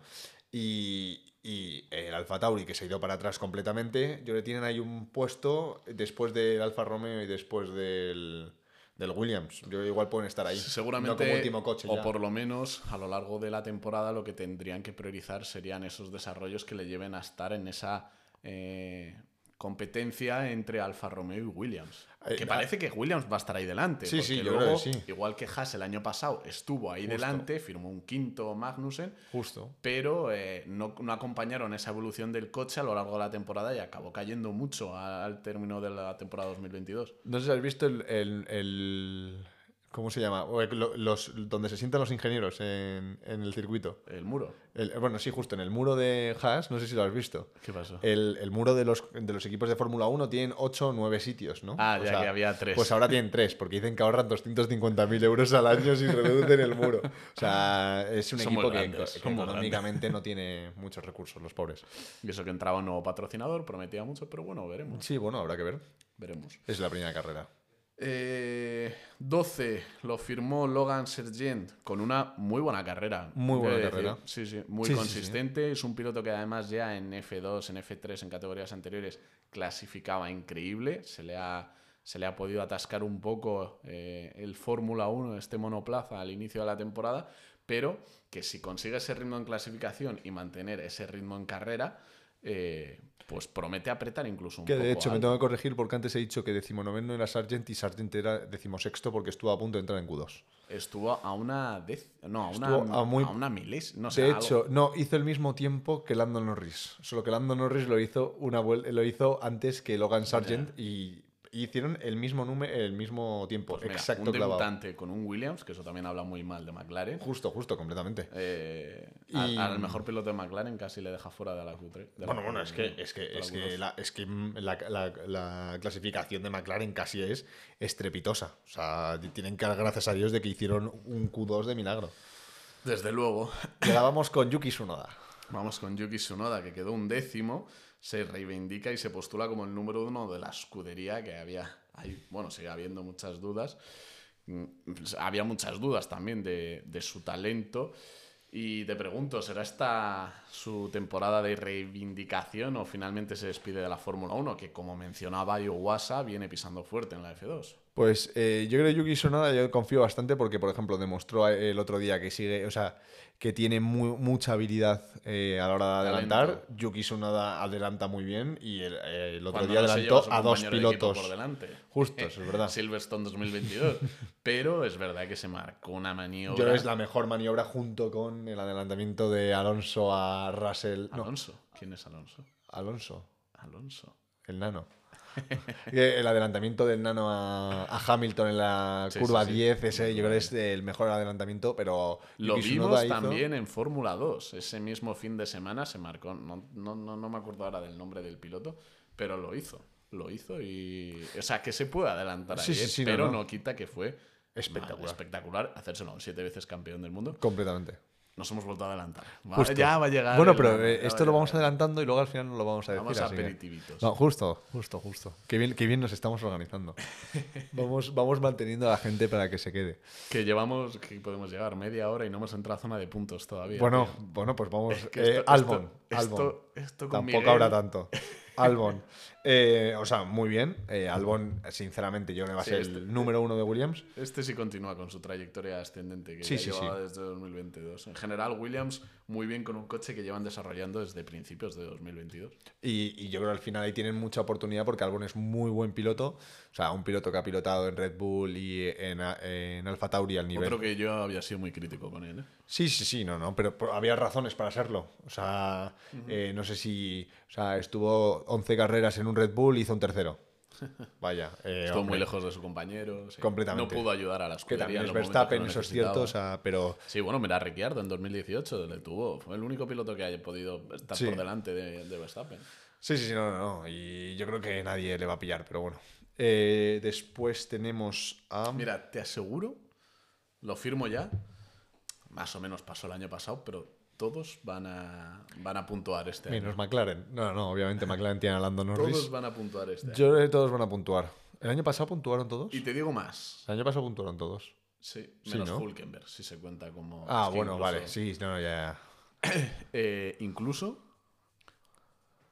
Y, y el Alfa Tauri, que se ha ido para atrás completamente. Yo le tienen ahí un puesto después del Alfa Romeo y después del, del Williams. Yo igual pueden estar ahí. Seguramente, No como último coche. o ya. por lo menos a lo largo de la temporada, lo que tendrían que priorizar serían esos desarrollos que le lleven a estar en esa eh, competencia entre Alfa Romeo y Williams. Eh, que parece que Williams va a estar ahí delante. Sí, yo creo luego, que sí. Igual que Haas el año pasado estuvo ahí Justo. delante, firmó un quinto Magnussen, Justo. pero eh, no, no acompañaron esa evolución del coche a lo largo de la temporada y acabó cayendo mucho al término de la temporada 2022. No sé si has visto el, el- el- ¿Cómo se llama? Eh, lo- Los, donde se sientan los ingenieros en, en el circuito. El muro. El- bueno, sí, justo en el muro de Haas, no sé si lo has visto. ¿Qué pasó? El, el muro de los, de los equipos de Fórmula 1 tienen 8 o 9 sitios, ¿no? Ah, O ya que había tres. Pues ahora tienen 3, porque dicen que ahorran 250.000 euros al año si reducen el muro. O sea, es un Son equipo que, grandes, económicamente no tiene muchos recursos, los pobres. Y eso que entraba un nuevo patrocinador, prometía mucho, pero bueno, veremos. Sí, bueno, habrá que ver. Veremos. Es la primera carrera. Eh, 12 lo firmó Logan Sergent con una muy buena carrera. Muy buena carrera. Sí, sí, muy Sí, sí, sí. consistente. Es un piloto que además ya en F2, en F3, en categorías anteriores clasificaba increíble. Se le ha, se le ha podido atascar un poco eh, el Fórmula 1, este monoplaza al inicio de la temporada, pero que si consigue ese ritmo en clasificación y mantener ese ritmo en carrera, eh, pues promete apretar incluso un Que poco. de hecho me tengo que corregir porque antes he dicho que decimonoveno era Sargent y Sargent era decimosexto porque estuvo a punto de entrar en Q2. Estuvo a una dez, no, a una, a muy- a una miles, no sé. de algo. hecho, no, hizo el mismo tiempo que Lando Norris. Solo que Lando Norris lo hizo una lo hizo antes que Logan Sargent y, y hicieron el mismo número, el mismo tiempo, Pues mira, exacto un clavado. debutante con un Williams, que eso también habla muy mal de McLaren. Justo, justo, completamente. Eh, Y- al, al mejor piloto de McLaren casi le deja fuera de la Q3. de la Bueno, bueno, es que, es que, es Q2. que, la, es que la, la- la clasificación de McLaren casi es estrepitosa. O sea, tienen que dar gracias a Dios de que hicieron un Q2 de milagro. Desde luego. Vamos con Yuki Tsunoda. Vamos con Yuki Tsunoda, que quedó un décimo, se reivindica y se postula como el número uno de la escudería, que había, hay, bueno, sigue habiendo muchas dudas. Mm, pues, Había muchas dudas también de, de su talento. Y te pregunto, ¿será esta su temporada de reivindicación o finalmente se despide de la Fórmula 1? Que como mencionaba Iwasa, viene pisando fuerte en la F2. Pues eh, yo creo que Yuki Tsunoda yo confío bastante porque, por ejemplo, demostró el otro día que sigue, o sea, que tiene mu- mucha habilidad eh, a la hora de Talento. adelantar. Yuki Tsunoda adelanta muy bien y el, eh, el otro Cuando día no adelantó a dos pilotos. por delante. Justo, eso es verdad. *laughs* Silverstone 2022. Pero es verdad que se marcó una maniobra. Yo creo que es la mejor maniobra junto con el adelantamiento de Alonso a Russell. No, Alonso. ¿Quién es Alonso? Alonso, Alonso. el nano. *laughs* El adelantamiento del nano a, a Hamilton en la Sí, curva sí, sí. 10, ese yo creo que es el mejor adelantamiento, pero Lo vimos hizo- también en Fórmula 2. Ese mismo fin de semana se marcó. No, no, no, no me acuerdo ahora del nombre del piloto, pero lo hizo. Lo hizo y. O sea, que se puede adelantar ahí, ¿eh? pero no. no. quita que fue Espectacular. espectacular hacérselo. Siete veces campeón del mundo. Completamente. Nos hemos vuelto a adelantar. Va-. Ya va a llegar. Bueno, el- pero eh, esto lo vamos adelantando y luego al final no lo vamos a decir. Vamos a que- aperitivitos. No, justo, justo, justo. Qué bien, qué bien nos estamos organizando. *laughs* vamos, vamos manteniendo a la gente para que se quede. Que llevamos, que podemos llegar media hora y no hemos entrado a zona de puntos todavía. Bueno, tío. bueno, pues vamos. Es que eh, Albon. esto- Albon. esto- esto con Tampoco Miguel- habrá tanto. Albon. *laughs* Eh, o sea, muy bien. Eh, Albon, sinceramente, yo que va a Sí, ser este- el número uno de Williams. Este sí continúa con su trayectoria ascendente que Sí, ya sí, llevaba sí. desde 2022. En general, Williams muy bien con un coche que llevan desarrollando desde principios de 2022. Y, y yo creo que al final ahí tienen mucha oportunidad porque Albon es muy buen piloto. O sea, un piloto que ha pilotado en Red Bull y en, en Alfa Tauri al nivel. Otro que yo había sido muy crítico con él. ¿eh? Sí, sí, sí, no, no, pero había razones para serlo. O sea, eh, no sé si. O sea, estuvo 11 carreras en un Red Bull hizo un tercero. *laughs* Vaya. eh, Estuvo hombre, muy lejos de su compañero. sí. Completamente. No pudo ayudar a la Que escudería. también en es que Verstappen, eso es cierto, o sea, pero. Sí, bueno, mira, Ricciardo en 2018 le tuvo. Fue el único piloto que haya podido estar Sí. por delante de, de Verstappen. Sí, sí, sí, no, no, no. Y yo creo que nadie le va a pillar, pero bueno. Eh, después tenemos a. Mira, te aseguro, lo firmo ya. Más o menos pasó el año pasado, pero todos van a, van a puntuar este año. Menos McLaren. No, no, obviamente *laughs* McLaren tiene a Lando Norris. Todos van a puntuar este año. Yo creo que todos van a puntuar. ¿El año pasado puntuaron todos? Y te digo más. El año pasado puntuaron todos. Sí, Sí, menos ¿no? Hulkenberg, si se cuenta como. Ah, es que bueno, incluso- vale. Sí, no, ya. *coughs* Eh, incluso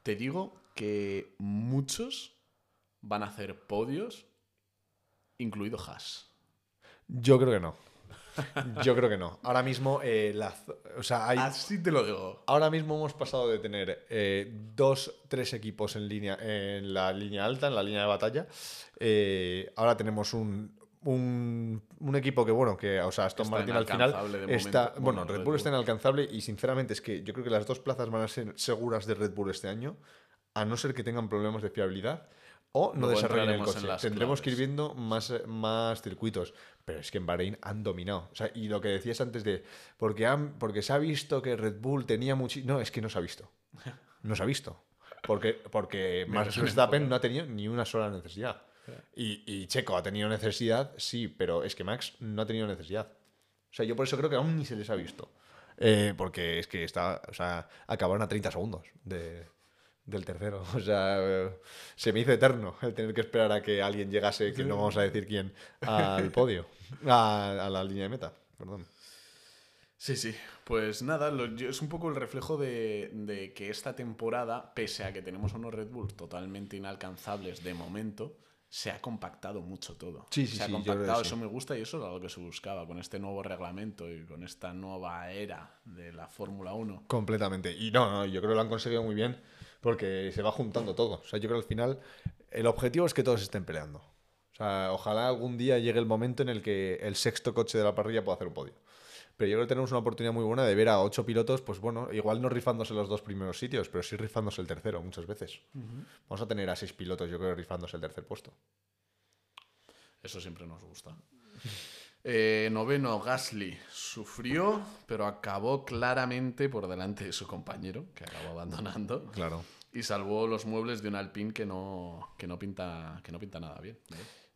te digo que muchos van a hacer podios, incluido Haas. Yo creo que no. Yo creo que no. Ahora mismo, eh, la o sea, hay, Así te lo digo. ahora mismo hemos pasado de tener eh, dos, tres equipos en línea, en la línea alta, en la línea de batalla. Eh, ahora tenemos un, un, un equipo que, bueno, que, o sea, Aston Está Martin al final está, bueno, Bueno, Red Red Bull Bull. está inalcanzable y sinceramente es que yo creo que las dos plazas van a ser seguras de Red Bull este año, a no ser que tengan problemas de fiabilidad. O no Luego desarrollen el coche. Tendremos que ir viendo más, más circuitos. Pero es que en Bahrein han dominado. O sea, y lo que decías antes de. Porque, han, porque se ha visto que Red Bull tenía mucho. No, es que no se ha visto. No se ha visto. Porque, porque *laughs* Max Verstappen no ha tenido ni una sola necesidad. Y, y Checo ha tenido necesidad, sí, pero es que Max no ha tenido necesidad. O sea, yo por eso creo que aún ni se les ha visto. Eh, porque es que está, o sea, acabaron a 30 segundos de, del tercero. *laughs* O sea, se me hizo eterno el tener que esperar a que alguien llegase, que no vamos a decir quién, al podio, *laughs* a, a la línea de meta. Perdón. Sí, sí. Pues nada, lo- es un poco el reflejo de, de que esta temporada, pese a que tenemos unos Red Bulls totalmente inalcanzables de momento, se ha compactado mucho todo. Sí, sí, se ha sí, creo que compactado, sí. eso me gusta y eso era lo que se buscaba con este nuevo reglamento y con esta nueva era de la Fórmula 1. Completamente. Y no, no, yo creo que lo han conseguido muy bien porque se va juntando todo. O sea, yo creo que al final el objetivo es que todos estén peleando. O sea, ojalá algún día llegue el momento en el que el sexto coche de la parrilla pueda hacer un podio. Pero yo creo que tenemos una oportunidad muy buena de ver a ocho pilotos, pues bueno, igual no rifándose los dos primeros sitios, pero sí rifándose el tercero muchas veces. Vamos a tener a seis pilotos, yo creo, rifándose el tercer puesto. Eso siempre nos gusta. *laughs* Eh, noveno, Gasly sufrió, pero acabó claramente por delante de su compañero, que acabó abandonando. Claro. Y salvó los muebles de un Alpine que no, que no, pinta, que no pinta nada bien.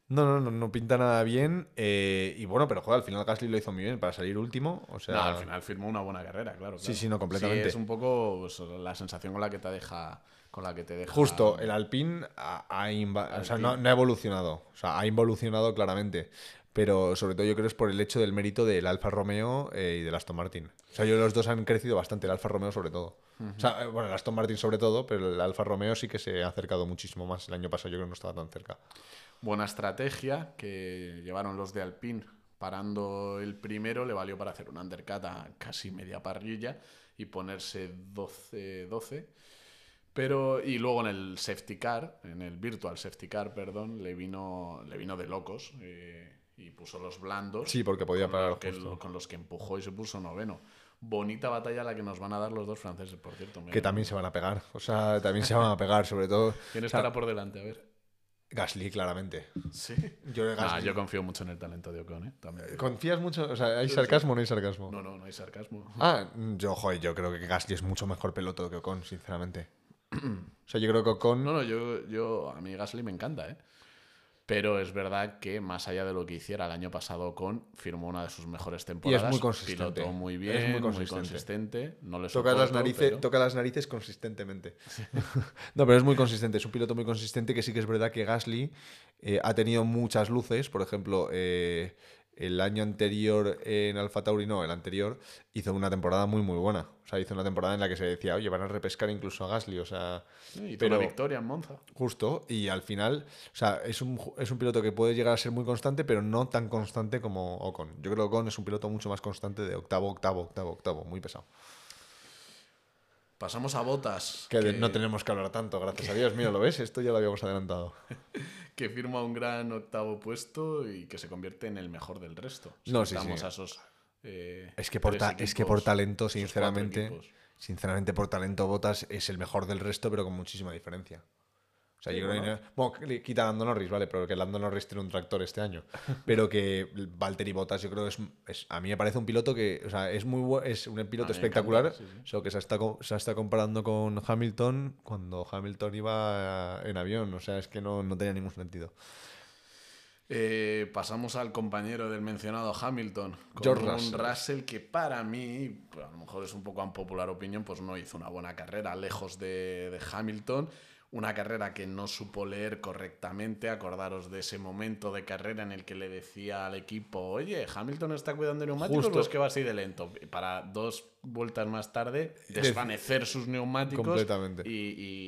No, no, no, no pinta nada bien. eh, y bueno, pero joder, al final Gasly lo hizo muy bien para salir último. O sea, No, al final firmó una buena carrera, claro. Sí, claro. sí, no, completamente. Sí, es un poco pues, la sensación con la que te deja. Con la que te deja. Justo, el Alpine ha, ha inva- o sea, no, Alpine. no ha evolucionado. O sea, ha involucionado claramente. Pero sobre todo yo creo es por el hecho del mérito del Alfa Romeo eh, y del Aston Martin. O sea, yo los dos han crecido bastante, el Alfa Romeo sobre todo. O sea, eh, bueno, el Aston Martin sobre todo, pero el Alfa Romeo sí que se ha acercado muchísimo más. El año pasado yo creo que no estaba tan cerca. Buena estrategia que llevaron los de Alpine parando el primero, le valió para hacer un undercut a casi media parrilla y ponerse 12-12. Pero, y luego en el safety car, en el virtual safety car, perdón, le vino, le vino de locos eh, y puso los blandos. Sí, porque podía con parar los que- justo. con los que empujó y se puso noveno. Bonita batalla la que nos van a dar los dos franceses, por cierto. Que también se van a pegar. O sea, también se van a pegar, sobre todo ¿Quién o sea, estará por delante? A ver. Gasly, claramente. Sí. Yo Gasly- yo confío mucho en el talento de Ocon, ¿eh? También. ¿Confías mucho? O sea, ¿hay sarcasmo o no hay sarcasmo? No, no, no hay sarcasmo. Ah, yo, joder, yo creo que Gasly es mucho mejor piloto que Ocon, sinceramente. *clears throat* O sea, yo creo que Ocon... No, no, yo, yo a mí Gasly me encanta, ¿eh? Pero es verdad que más allá de lo que hiciera el año pasado con, firmó una de sus mejores temporadas. muy consistente. Pilotó muy Es bien, muy muy consistente. consistente. No le Toca las, narices, pero- toca las narices consistentemente. *laughs* *laughs* no, pero es muy consistente. Es un piloto muy consistente que sí que es verdad que Gasly eh, ha tenido muchas luces. Por ejemplo, eh, el año anterior en Alfa Tauri, no, el anterior, hizo una temporada muy, muy buena. O sea, hizo una temporada en la que se decía, oye, van a repescar incluso a Gasly. O sea, Sí, pero- una victoria en Monza. justo. Y al final, o sea, es un, es un piloto que puede llegar a ser muy constante, pero no tan constante como Ocon. Yo creo que Ocon es un piloto mucho más constante de octavo, octavo, octavo, octavo. Muy pesado. Pasamos a Botas, Que, no tenemos que hablar tanto, gracias a Dios. Mira, ¿lo ves? *laughs* Esto ya lo habíamos adelantado. que firma un gran octavo puesto y que se convierte en el mejor del resto. No, sí, sí. a esos. eh, Es que por, es que por talento, sinceramente, sinceramente por talento Botas es el mejor del resto, pero con muchísima diferencia. O sea, Sí, yo creo bueno. que, bueno, quita a Lando Norris, ¿vale? Pero que Lando Norris tiene un tractor este año. *laughs* Pero que Valtteri Bottas, yo creo que es, es- A mí me parece un piloto que. O sea, es muy es un piloto espectacular. encanta, sí, sí. Solo que se está, se está comparando con Hamilton cuando Hamilton iba en avión. O sea, es que no, no tenía ningún sentido. Eh, pasamos al compañero del mencionado Hamilton, con George un Russell. Russell que para mí, pues, a lo mejor es un poco unpopular opinión, pues no hizo una buena carrera lejos de, de Hamilton. Una carrera que no supo leer correctamente. Acordaros de ese momento de carrera en el que le decía al equipo, oye, Hamilton está cuidando neumáticos, Justo. o es que va así de lento. Para dos vueltas más tarde, desvanecer sus neumáticos Completamente. y-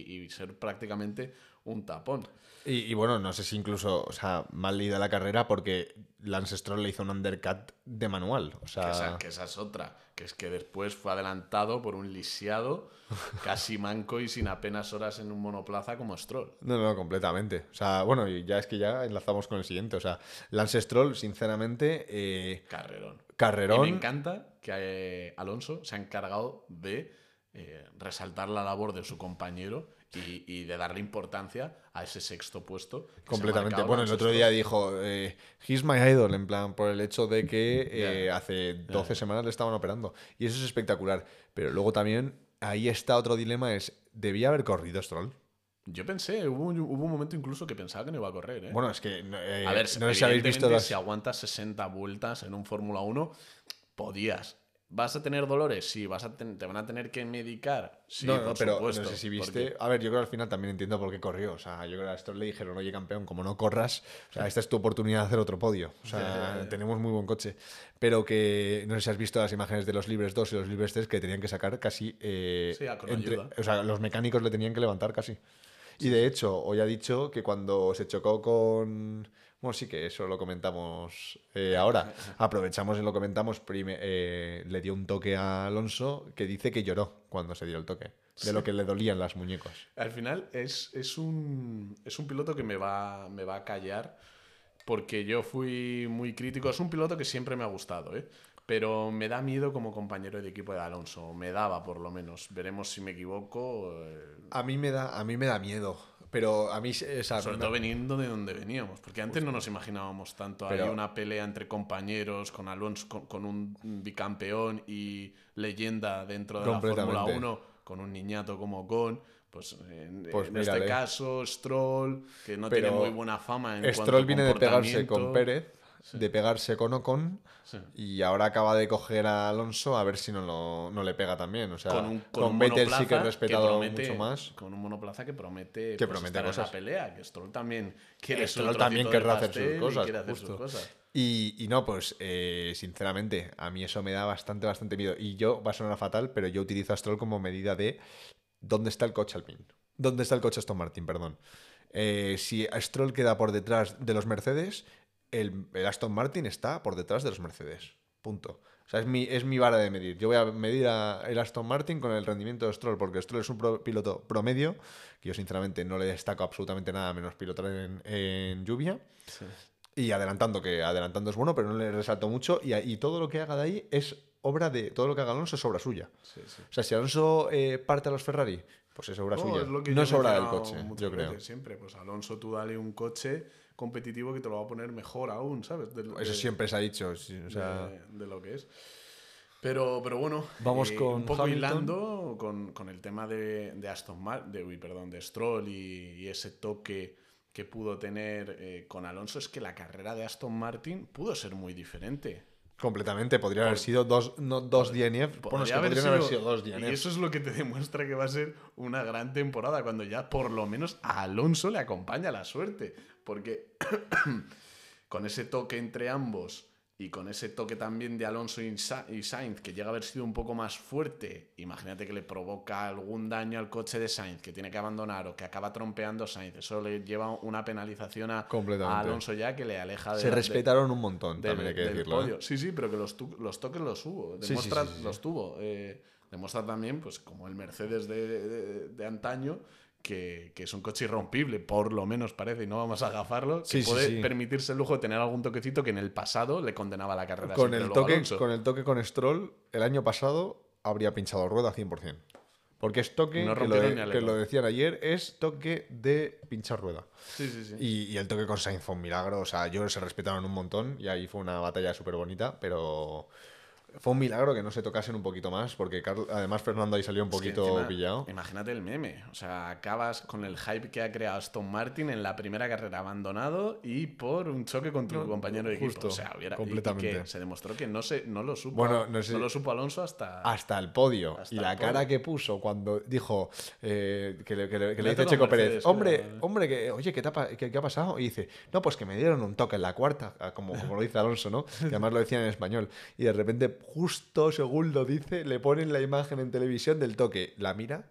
y- y ser prácticamente un tapón. Y, y bueno, no sé si incluso, o sea, mal leída la carrera porque Lance Stroll le hizo un undercut de manual. O sea, Que esa, que esa es otra, que es que después fue adelantado por un lisiado, *laughs* casi manco y sin apenas horas en un monoplaza como Stroll. no, no, completamente. O sea, bueno, y ya es que ya enlazamos con el siguiente. O sea, Lance Stroll, sinceramente, eh, Carrerón. Y carrerón. me encanta que eh, Alonso se ha encargado de eh, resaltar la labor de su compañero y, y de darle importancia a ese sexto puesto. Completamente. Bueno, el otro día dijo, eh, he's my idol, en plan, por el hecho de que eh, hace 12 semanas le estaban operando. Y eso es espectacular. Pero luego también, ahí está otro dilema, es, ¿debía haber corrido Stroll? Yo pensé, hubo, un- hubo un momento incluso que pensaba que no iba a correr. ¿eh? Bueno, es que eh, a ver, no sé si habéis visto las... si aguantas 60 vueltas en un Fórmula 1, podías. ¿Vas a tener dolores? Sí. ¿Vas a ten- ¿Te van a tener que medicar? Sí, no, no, por pero supuesto. no sé si porque- viste. A ver, yo creo que al final también entiendo por qué corrió. O sea, yo creo que a Stroll le dijeron, oye, campeón, como no corras, o sea, esta es tu oportunidad de hacer otro podio. O sea, tenemos muy buen coche. Pero que no sé si has visto las imágenes de los Libres 2 y los Libres 3 que tenían que sacar casi. eh, Sí, con ayuda. O sea, los mecánicos le tenían que levantar casi. Y de hecho, hoy ha dicho que cuando se chocó con. Bueno, sí que eso lo comentamos eh, ahora. *laughs* Aprovechamos y lo comentamos. prime- eh, le dio un toque a Alonso que dice que lloró cuando se dio el toque. De lo que le dolían las muñecas. Al final es, es, un, es un piloto que me va, me va a callar porque yo fui muy crítico. Es un piloto que siempre me ha gustado, ¿eh? pero me da miedo como compañero de equipo de Alonso. Me daba, por lo menos. Veremos si me equivoco. eh, A mí me da, a mí me da miedo. Pero a mí. o sea, Sobre me- todo veniendo de donde veníamos, porque antes no nos imaginábamos tanto. Pero- una pelea entre compañeros, con Alonso, con, con un bicampeón y leyenda dentro de la Fórmula Completamente. 1, con un niñato como Ocon. Pues en, Pues en este caso, Stroll, que no Pero tiene muy buena fama en cuanto Stroll a viene de pegarse con comportamiento. De pegarse con Ocon. Sí. Y ahora acaba de coger a Alonso a ver si no, lo- no le pega también. O sea, Con un, con un Vettel sí que es respetado promete- mucho más. Con un monoplaza que promete, Que pues, promete estar en cosas. la pelea. Que Stroll también quiere Stroll también querrá hacer sus y hacer cosas. Y, y no, pues eh, sinceramente, a mí eso me da bastante, bastante miedo. Y yo, va a sonar fatal, pero yo utilizo a Stroll como medida de dónde está el coche Alpine. ¿Dónde está el coche Aston Martin? Perdón. Eh, si Stroll queda por detrás de los Mercedes, el, el Aston Martin está por detrás de los Mercedes. Punto. O sea, es mi, es mi vara de medir. Yo voy a medir a el Aston Martin con el rendimiento de Stroll, porque Stroll es un pro- piloto promedio, que yo sinceramente no le destaco absolutamente nada menos pilotar en, en lluvia. Sí. Y adelantando, que adelantando es bueno, pero no le resalto mucho. Y, y todo lo que haga de ahí es obra de. Todo lo que haga Alonso es obra suya. Sí, sí. O sea, si Alonso eh, parte a los Ferrari, pues es obra No, suya. es lo que no es obra del coche, yo creo. Siempre, pues Alonso, tú dale un coche competitivo que te lo va a poner mejor aún, ¿sabes? De, Eso de- siempre se ha dicho. sí, o sea, de, de lo que es. Pero, pero bueno, Vamos eh, con un poco Hamilton. hilando con, con el tema de, de Aston Martin, de, uy, perdón, de Stroll y, y ese toque que pudo tener eh, con Alonso, es que la carrera de Aston Martin pudo ser muy diferente. completamente. Podría haber sido dos, no, dos DNF. Bueno, es que Podría podrían haber sido dos Y DNF. eso es lo que te demuestra que va a ser una gran temporada, cuando ya por lo menos a Alonso le acompaña la suerte. Porque *coughs* con ese toque entre ambos y con ese toque también de Alonso y Sa- y Sainz, que llega a haber sido un poco más fuerte, imagínate que le provoca algún daño al coche de Sainz, que tiene que abandonar o que acaba trompeando a Sainz. Eso le lleva una penalización a, Alonso ya que le aleja de Se de- respetaron un montón, también hay que decirlo. ¿eh? Sí, sí, pero que los, los toques los hubo. Sí, sí, Demuestra, sí, sí, sí. los tuvo. Eh, demuestra también, pues como el Mercedes de, de- de antaño, que, que es un coche irrompible, por lo menos parece, y no vamos a agafarlo, que Sí, sí, puede sí. permitirse el lujo de tener algún toquecito que en el pasado le condenaba la carrera. Con el, toque, Alonso. con el toque con Stroll, el año pasado habría pinchado rueda 100%. Porque es toque, No que, lo de- que lo decían ayer, es toque de pinchar rueda. Sí, sí, sí. Y, y el toque con Sainz fue un milagro. O sea, yo se respetaron un montón y ahí fue una batalla súper bonita, pero fue un milagro que no se tocasen un poquito más, porque Carl- además Fernando ahí salió un Es que poquito encima, pillado. Imagínate el meme. O sea, acabas con el hype que ha creado Aston Martin en la primera carrera abandonado y por un choque con tu No, compañero de equipo. justo, o sea, hubiera, y completamente. que se demostró que no, se, no lo supo. Bueno, no sé- lo supo Alonso hasta. Hasta el podio. Hasta y la podio. cara que puso cuando dijo eh, que le, que le- que le Le dice Checo Mercedes, Pérez, hombre, eh. hombre, que, oye, ¿qué, te ha, qué- qué ha pasado? Y dice, no, pues que me dieron un toque en la cuarta, como, como lo dice Alonso, ¿no? *laughs* Que además lo decía en español. Y de repente, justo según lo dice, le ponen la imagen en televisión del toque. La mira.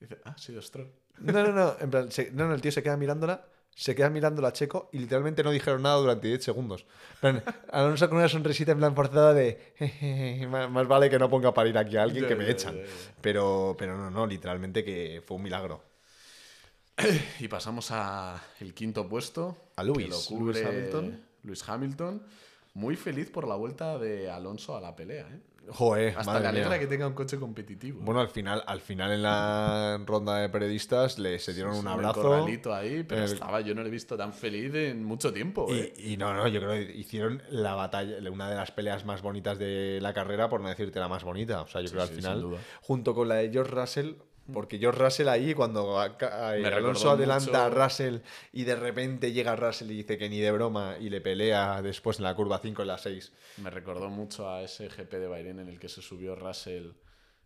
Dice, ah, sido Stroll. No, no, no. En plan, se- no, no, el tío se queda mirándola. Se queda mirándola a Checo y literalmente no dijeron nada durante 10 segundos. Plan, Alonso con una sonrisita en plan forzada de "Jejeje, más, más vale que no ponga a parir aquí a alguien que me echan. Pero, pero no, no, literalmente que fue un milagro. Y pasamos a el quinto puesto. A que lo cubre Lewis Hamilton. Lewis Hamilton. Muy feliz por la vuelta de Alonso a la pelea, ¿eh? Joder, Hasta madre le alegra mía. que tenga un coche competitivo. Bueno, al final, al final en la ronda de periodistas le se dieron un abrazo. corralito ahí, pero el- estaba, yo no le he visto tan feliz en mucho tiempo, ¿eh? Y, no, no, yo creo que hicieron la batalla, una de las peleas más bonitas de la carrera, por no decirte la más bonita. O sea, yo Sí, creo sí, al sin final, junto con la de George Russell, porque George Russell ahí, cuando a- a- Me Alonso adelanta mucho- a Russell y de repente llega Russell y dice que ni de broma y le pelea después en la curva 5 en la 6. Me recordó mucho a ese GP de Bahrein en el que se subió Russell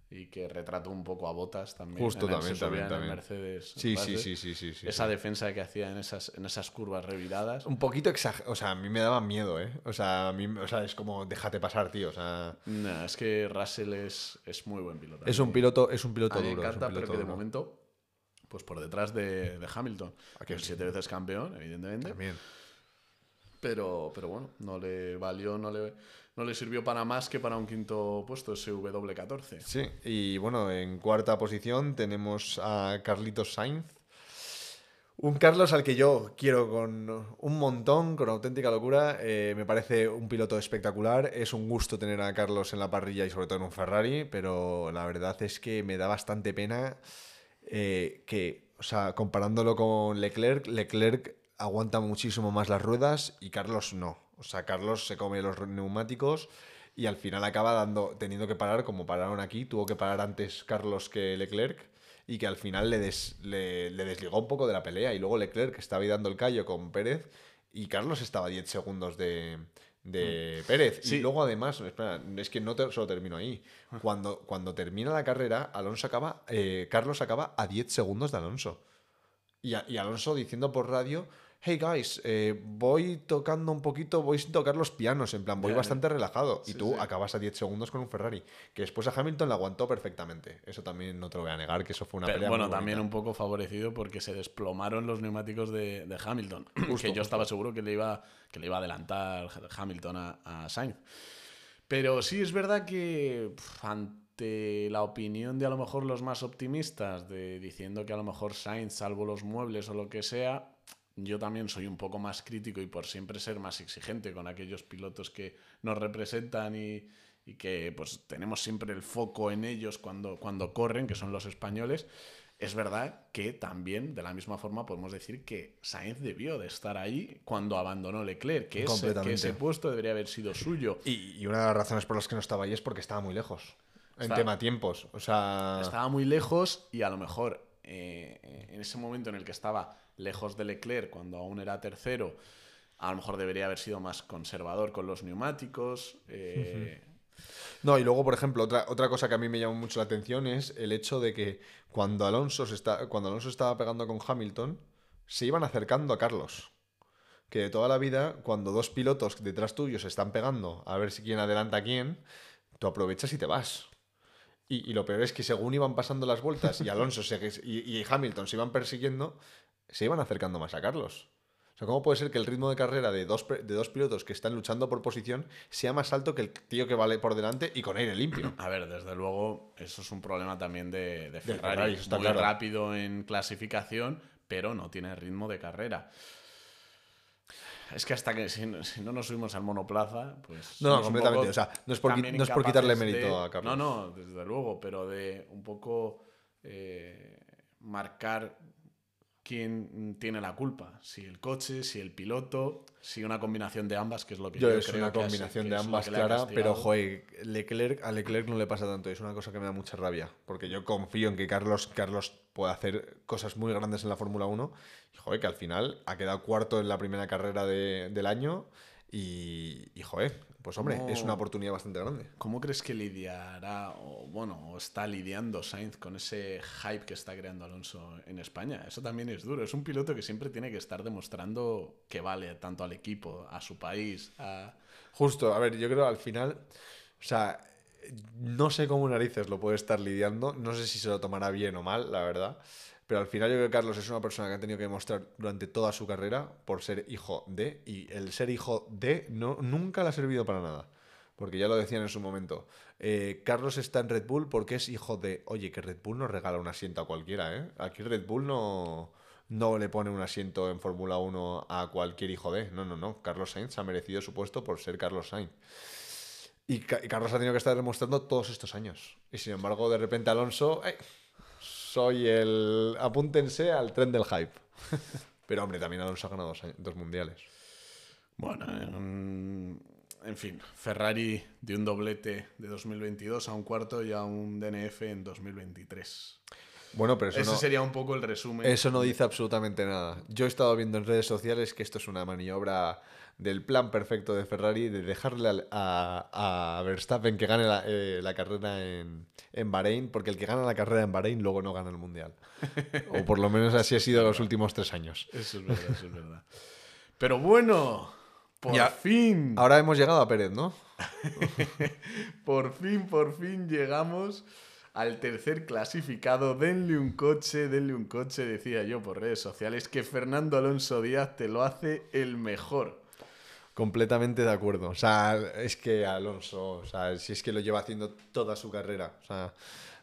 y que retrató un poco a Botas también. Justo, también, también, también. Mercedes. Sí, sí, sí, sí, sí. Esa defensa que hacía en esas, en esas curvas reviradas. Un poquito exagerado, o sea, a mí me daba miedo, ¿eh? O sea, a mí, o sea, es como, déjate pasar, tío, o sea... No, es que Russell es, es muy buen piloto. Es un piloto, es un piloto me duro. un encanta, pero que de momento, pues por detrás de, de Hamilton. Siete veces campeón, evidentemente. También. Pero, pero bueno, no le valió, no le, no le sirvió para más que para un quinto puesto, ese W14. Sí, y bueno, en cuarta posición tenemos a Carlitos Sainz. Un Carlos al que yo quiero con un montón, con auténtica locura. Eh, me parece un piloto espectacular. Es un gusto tener a Carlos en la parrilla y sobre todo en un Ferrari, pero la verdad es que me da bastante pena eh, que, o sea, comparándolo con Leclerc, Leclerc aguanta muchísimo más las ruedas y Carlos no. O sea, Carlos se come los neumáticos y al final acaba dando, teniendo que parar como pararon aquí. Tuvo que parar antes Carlos que Leclerc y que al final le, des- le, le desligó un poco de la pelea. Y luego Leclerc que estaba ahí dando el callo con Pérez y Carlos estaba a 10 segundos de, de Pérez. Sí. Y luego además, espera, es que no te- solo termino ahí. Cuando, cuando termina la carrera, Alonso acaba, eh, Carlos acaba a 10 segundos de Alonso. Y, a- y Alonso diciendo por radio, hey guys, eh, voy tocando un poquito, voy sin tocar los pianos, en plan, voy bastante relajado. y tú sí. acabas a 10 segundos con un Ferrari. Que después a Hamilton le aguantó perfectamente. Eso también no te lo voy a negar, que eso fue una Pero pelea bueno, muy también un poco favorecido porque se desplomaron los neumáticos de, de Hamilton. *clears throat* Justo, que yo estaba seguro que le iba, que le iba a adelantar Hamilton a, a Sainz. Pero sí es verdad que ante la opinión de a lo mejor los más optimistas, de diciendo que a lo mejor Sainz, salvo los muebles o lo que sea, yo también soy un poco más crítico y por siempre ser más exigente con aquellos pilotos que nos representan y, y que pues tenemos siempre el foco en ellos cuando, cuando corren, que son los españoles. Es verdad que también, de la misma forma, podemos decir que Sainz debió de estar ahí cuando abandonó Leclerc, que, ese, que Completamente. ese puesto debería haber sido suyo. Y, y una de las razones por las que no estaba ahí es porque estaba muy lejos. En tema tiempos. O sea. Estaba muy lejos y a lo mejor eh, en ese momento en el que estaba lejos de Leclerc, cuando aún era tercero, a lo mejor debería haber sido más conservador con los neumáticos. eh, No, y luego, por ejemplo, otra, otra cosa que a mí me llamó mucho la atención es el hecho de que cuando Alonso, se está, cuando Alonso estaba pegando con Hamilton, se iban acercando a Carlos. Que de toda la vida, cuando dos pilotos detrás tuyo se están pegando a ver si quién adelanta a quién, tú aprovechas y te vas. Y, y lo peor es que según iban pasando las vueltas y Alonso se- y, y Hamilton se iban persiguiendo, se iban acercando más a Carlos. O sea, ¿cómo puede ser que el ritmo de carrera de dos, de dos pilotos que están luchando por posición sea más alto que el tío que vale por delante y con aire limpio? a ver, desde luego, eso es un problema también de, de Ferrari. Está Muy claro. rápido en clasificación, pero no tiene ritmo de carrera. Es que hasta que si no, si no nos subimos al monoplaza, pues. No, no, completamente. O sea, no es por, no es por quitarle mérito de- a Carlos. No, no, desde luego, pero de un poco eh, marcar quién tiene la culpa. Si el coche, si el piloto, si una combinación de ambas, que es lo que yo, Yo, es creo una que combinación que de es ambas que le ha clara, pero joder, Leclerc, a Leclerc no le pasa tanto. Es una cosa que me da mucha rabia. Porque yo confío en que Carlos, Carlos puede hacer cosas muy grandes en la Fórmula 1. Y joder, que al final ha quedado cuarto en la primera carrera de- del año. Y, y joder, pues hombre, ¿Cómo- es una oportunidad bastante grande. ¿Cómo crees que lidiará, o bueno, o está lidiando Sainz con ese hype que está creando Alonso en España? Eso también es duro. Es un piloto que siempre tiene que estar demostrando que vale tanto al equipo, a su país, a... Justo, a ver, yo creo al final, o sea, no sé cómo narices lo puede estar lidiando, no sé si se lo tomará bien o mal, la verdad, pero al final yo creo que Carlos es una persona que ha tenido que demostrar durante toda su carrera por ser hijo de, y el ser hijo de no, nunca le ha servido para nada. Porque ya lo decían en su momento. eh, Carlos está en Red Bull porque es hijo de. Oye, que Red Bull nos regala un asiento a cualquiera, ¿eh? Aquí Red Bull no, no le pone un asiento en Fórmula 1 a cualquier hijo de. No, no, no. Carlos Sainz ha merecido su puesto por ser Carlos Sainz. Y, Carlos ha tenido que estar demostrando todos estos años. Y sin embargo, de repente Alonso, soy el... Apúntense al tren del hype. *laughs* Pero hombre, también Alonso ha ganado dos, mundiales. Bueno, en, fin, Ferrari de un doblete de 2022 a un cuarto y a un DNF en 2023. Bueno, pero eso Ese sería un poco el resumen. Eso no dice absolutamente nada. Yo he estado viendo en redes sociales que esto es una maniobra del plan perfecto de Ferrari de dejarle a, Verstappen que gane la, eh, carrera en, en, Bahrein, porque el que gana la carrera en Bahrein luego no gana el Mundial. *laughs* o por lo menos así ha sido los últimos tres años. Eso es verdad, eso es verdad. Pero bueno, por fin. Ahora hemos llegado a Pérez, ¿no? *laughs* por fin, por fin llegamos al tercer clasificado. Denle un coche, denle un coche, decía yo por redes sociales, que Fernando Alonso Díaz te lo hace el mejor. Completamente de acuerdo. O sea, es que Alonso, o sea, si es que lo lleva haciendo toda su carrera. O sea,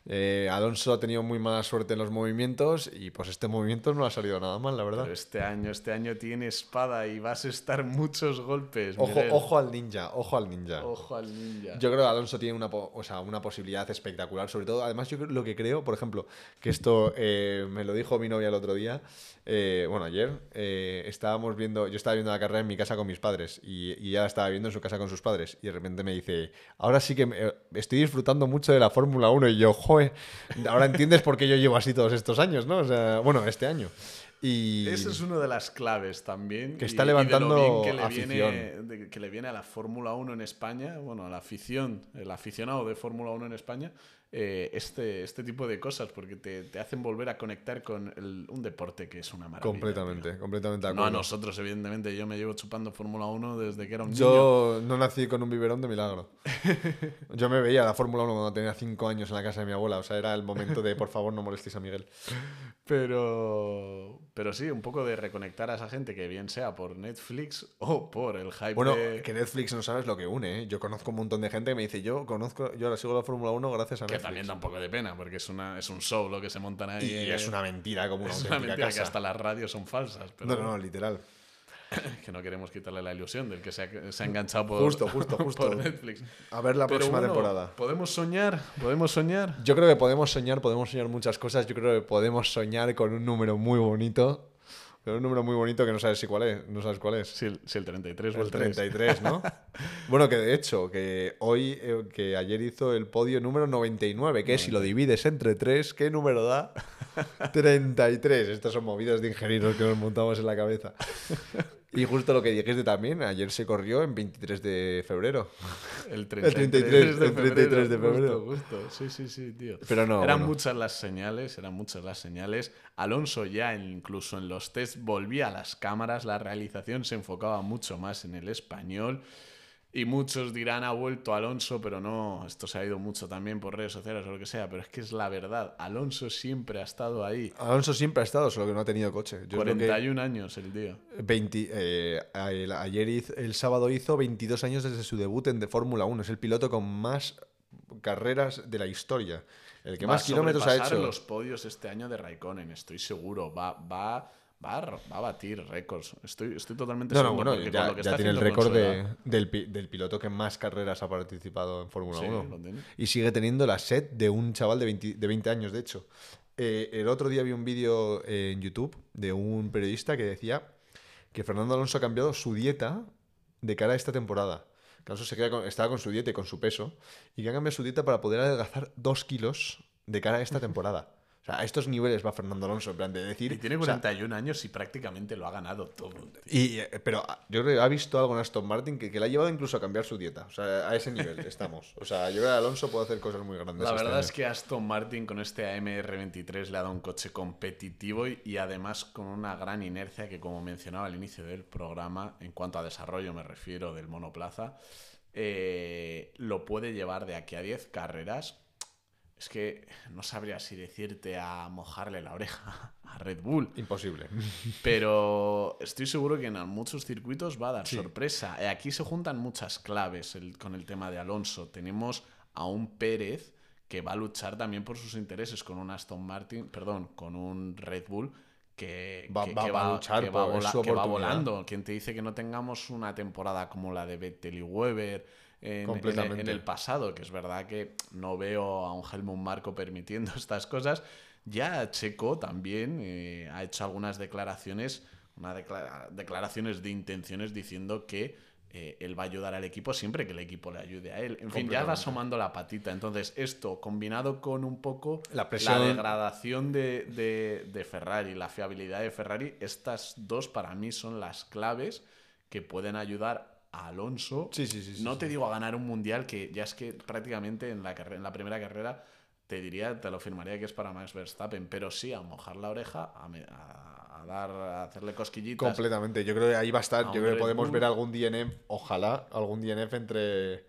eh, Alonso ha tenido muy mala suerte en los movimientos y pues este movimiento no ha salido nada mal, la verdad. Pero este año, este año tiene espada y vas a estar muchos golpes. Ojo, ojo al ninja, ojo al ninja. Ojo al ninja. Yo creo que Alonso tiene una, o sea, una posibilidad espectacular, sobre todo, además yo lo que creo, por ejemplo, que esto eh, me lo dijo mi novia el otro día, eh, bueno, ayer estábamos viendo, yo estaba viendo la carrera en mi casa con mis padres y, y la estaba viendo en su casa con sus padres y de repente me dice, ahora sí que estoy disfrutando mucho de la Fórmula 1 y yo, ahora entiendes por qué yo llevo así todos estos años, ¿no? O sea, bueno, este año. Y... Esa es una de las claves también. Que está levantando que le Viene, que le viene a la Fórmula 1 en España, bueno, a la afición, el aficionado de Fórmula 1 en España, eh, este, este tipo de cosas, porque te, te hacen volver a conectar con un deporte que es una maravilla. Completamente, completamente No a nosotros, evidentemente. Yo me llevo chupando Fórmula 1 desde que era un niño. Yo no nací con un biberón de milagro. *laughs* Yo me veía la Fórmula 1 cuando tenía 5 años en la casa de mi abuela. O sea, era el momento de, por favor, no molestéis a Miguel. Pero, pero sí, un poco de reconectar a esa gente, que bien sea por Netflix o por el hype Bueno, que Netflix no sabes lo que une, ¿eh? Yo conozco un montón de gente que me dice, yo conozco, yo ahora sigo la Fórmula 1 gracias a Netflix también da un poco de pena, porque es, una, es un show lo que se montan ahí. Y es una mentira, como una Es una mentira que hasta las radios son falsas. no, no, no, literal. *laughs* que no queremos quitarle la ilusión del que se ha, se ha enganchado por, justo, justo, *laughs* justo. Netflix. A ver la próxima temporada. ¿Podemos soñar? ¿Podemos soñar? Yo creo que podemos soñar, podemos soñar muchas cosas. Yo creo que podemos soñar con un número muy bonito un número muy bonito que no sabes si cuál es, no sabes cuál es. Si el, el 33 o el, 33, ¿no? *laughs* bueno, que de hecho, que hoy, eh, que ayer hizo el podio número 99, que si lo divides entre 3, ¿qué número da? 33. Estas son movidas de ingenieros que nos montamos en la cabeza. Y justo lo que dijiste también, ayer se corrió en 23 de febrero. *laughs* El 33, de, febrero. Justo, Sí, sí, sí, tío. Pero no. Eran muchas las señales, eran muchas las señales. Alonso ya incluso en los test volvía a las cámaras, la realización se enfocaba mucho más en el español. Y muchos dirán, ha vuelto Alonso, pero no, esto se ha ido mucho también por redes sociales o lo que sea, pero es que es la verdad, Alonso siempre ha estado ahí. Alonso siempre ha estado, solo que no ha tenido coche. 41 años el día. 20, eh, ayer el sábado hizo 22 años desde su debut en de Fórmula 1, es el piloto con más carreras de la historia. El que más kilómetros ha hecho. los podios este año de Raikkonen, estoy seguro. Va, va Va a, batir récords. Estoy, estoy totalmente seguro. No, ya, ya tiene el récord del, piloto que más carreras ha participado en Fórmula 1. Y sigue teniendo la set de un chaval de 20, de 20 años, de hecho. Eh, el otro día vi un vídeo en YouTube de un periodista que decía que Fernando Alonso ha cambiado su dieta de cara a esta temporada. Alonso se queda estaba con su dieta y con su peso y que ha cambiado su dieta para poder adelgazar dos kilos de cara a esta temporada. O sea, a estos niveles va Fernando Alonso, en plan de decir... Y tiene 41 años y prácticamente lo ha ganado todo. Y, eh, pero ah, yo creo que ha visto algo en Aston Martin que, que, le ha llevado incluso a cambiar su dieta. O sea, a ese nivel *laughs* estamos. O sea, yo creo que Alonso puede hacer cosas muy grandes. La este verdad es que Aston Martin con este AMR23 le ha dado un coche competitivo y, y además con una gran inercia que, como mencionaba al inicio del programa, en cuanto a desarrollo me refiero del monoplaza, eh, lo puede llevar de aquí a 10 carreras es que no sabría si decirte a mojarle la oreja *laughs* a Red Bull. Imposible. Pero estoy seguro que en muchos circuitos va a dar sorpresa. Eh, aquí se juntan muchas claves con el tema de Alonso. Tenemos a un Pérez que va a luchar también por sus intereses con un Aston Martin, perdón, con un Red Bull que Va- que- va- que va a luchar que va por- vola- su que va volando. ¿Quién te dice que no tengamos una temporada como la de Vettel y Weber en, en el- Completamente. en el pasado? Que es verdad que no veo a un Helmut Marco permitiendo *laughs* estas cosas. Ya Checo también eh, ha hecho algunas declaraciones, una declara- declaraciones de intenciones diciendo que eh, él va a ayudar al equipo siempre que el equipo le ayude a él. En fin, ya va asomando la patita. Entonces, esto combinado con un poco La presión- degradación de, de- de Ferrari, la fiabilidad de Ferrari, estas dos para mí son las claves que pueden ayudar a Alonso. Sí, sí, sí, sí, no sí. te digo a ganar un mundial que ya es que prácticamente en la, en la primera carrera te diría, te lo firmaría que es para Max Verstappen, pero sí a mojar la oreja, a, a- a dar, a hacerle cosquillitas. Completamente. Yo creo que ahí va a estar. Yo creo que podemos ver algún DNF, ojalá, algún DNF entre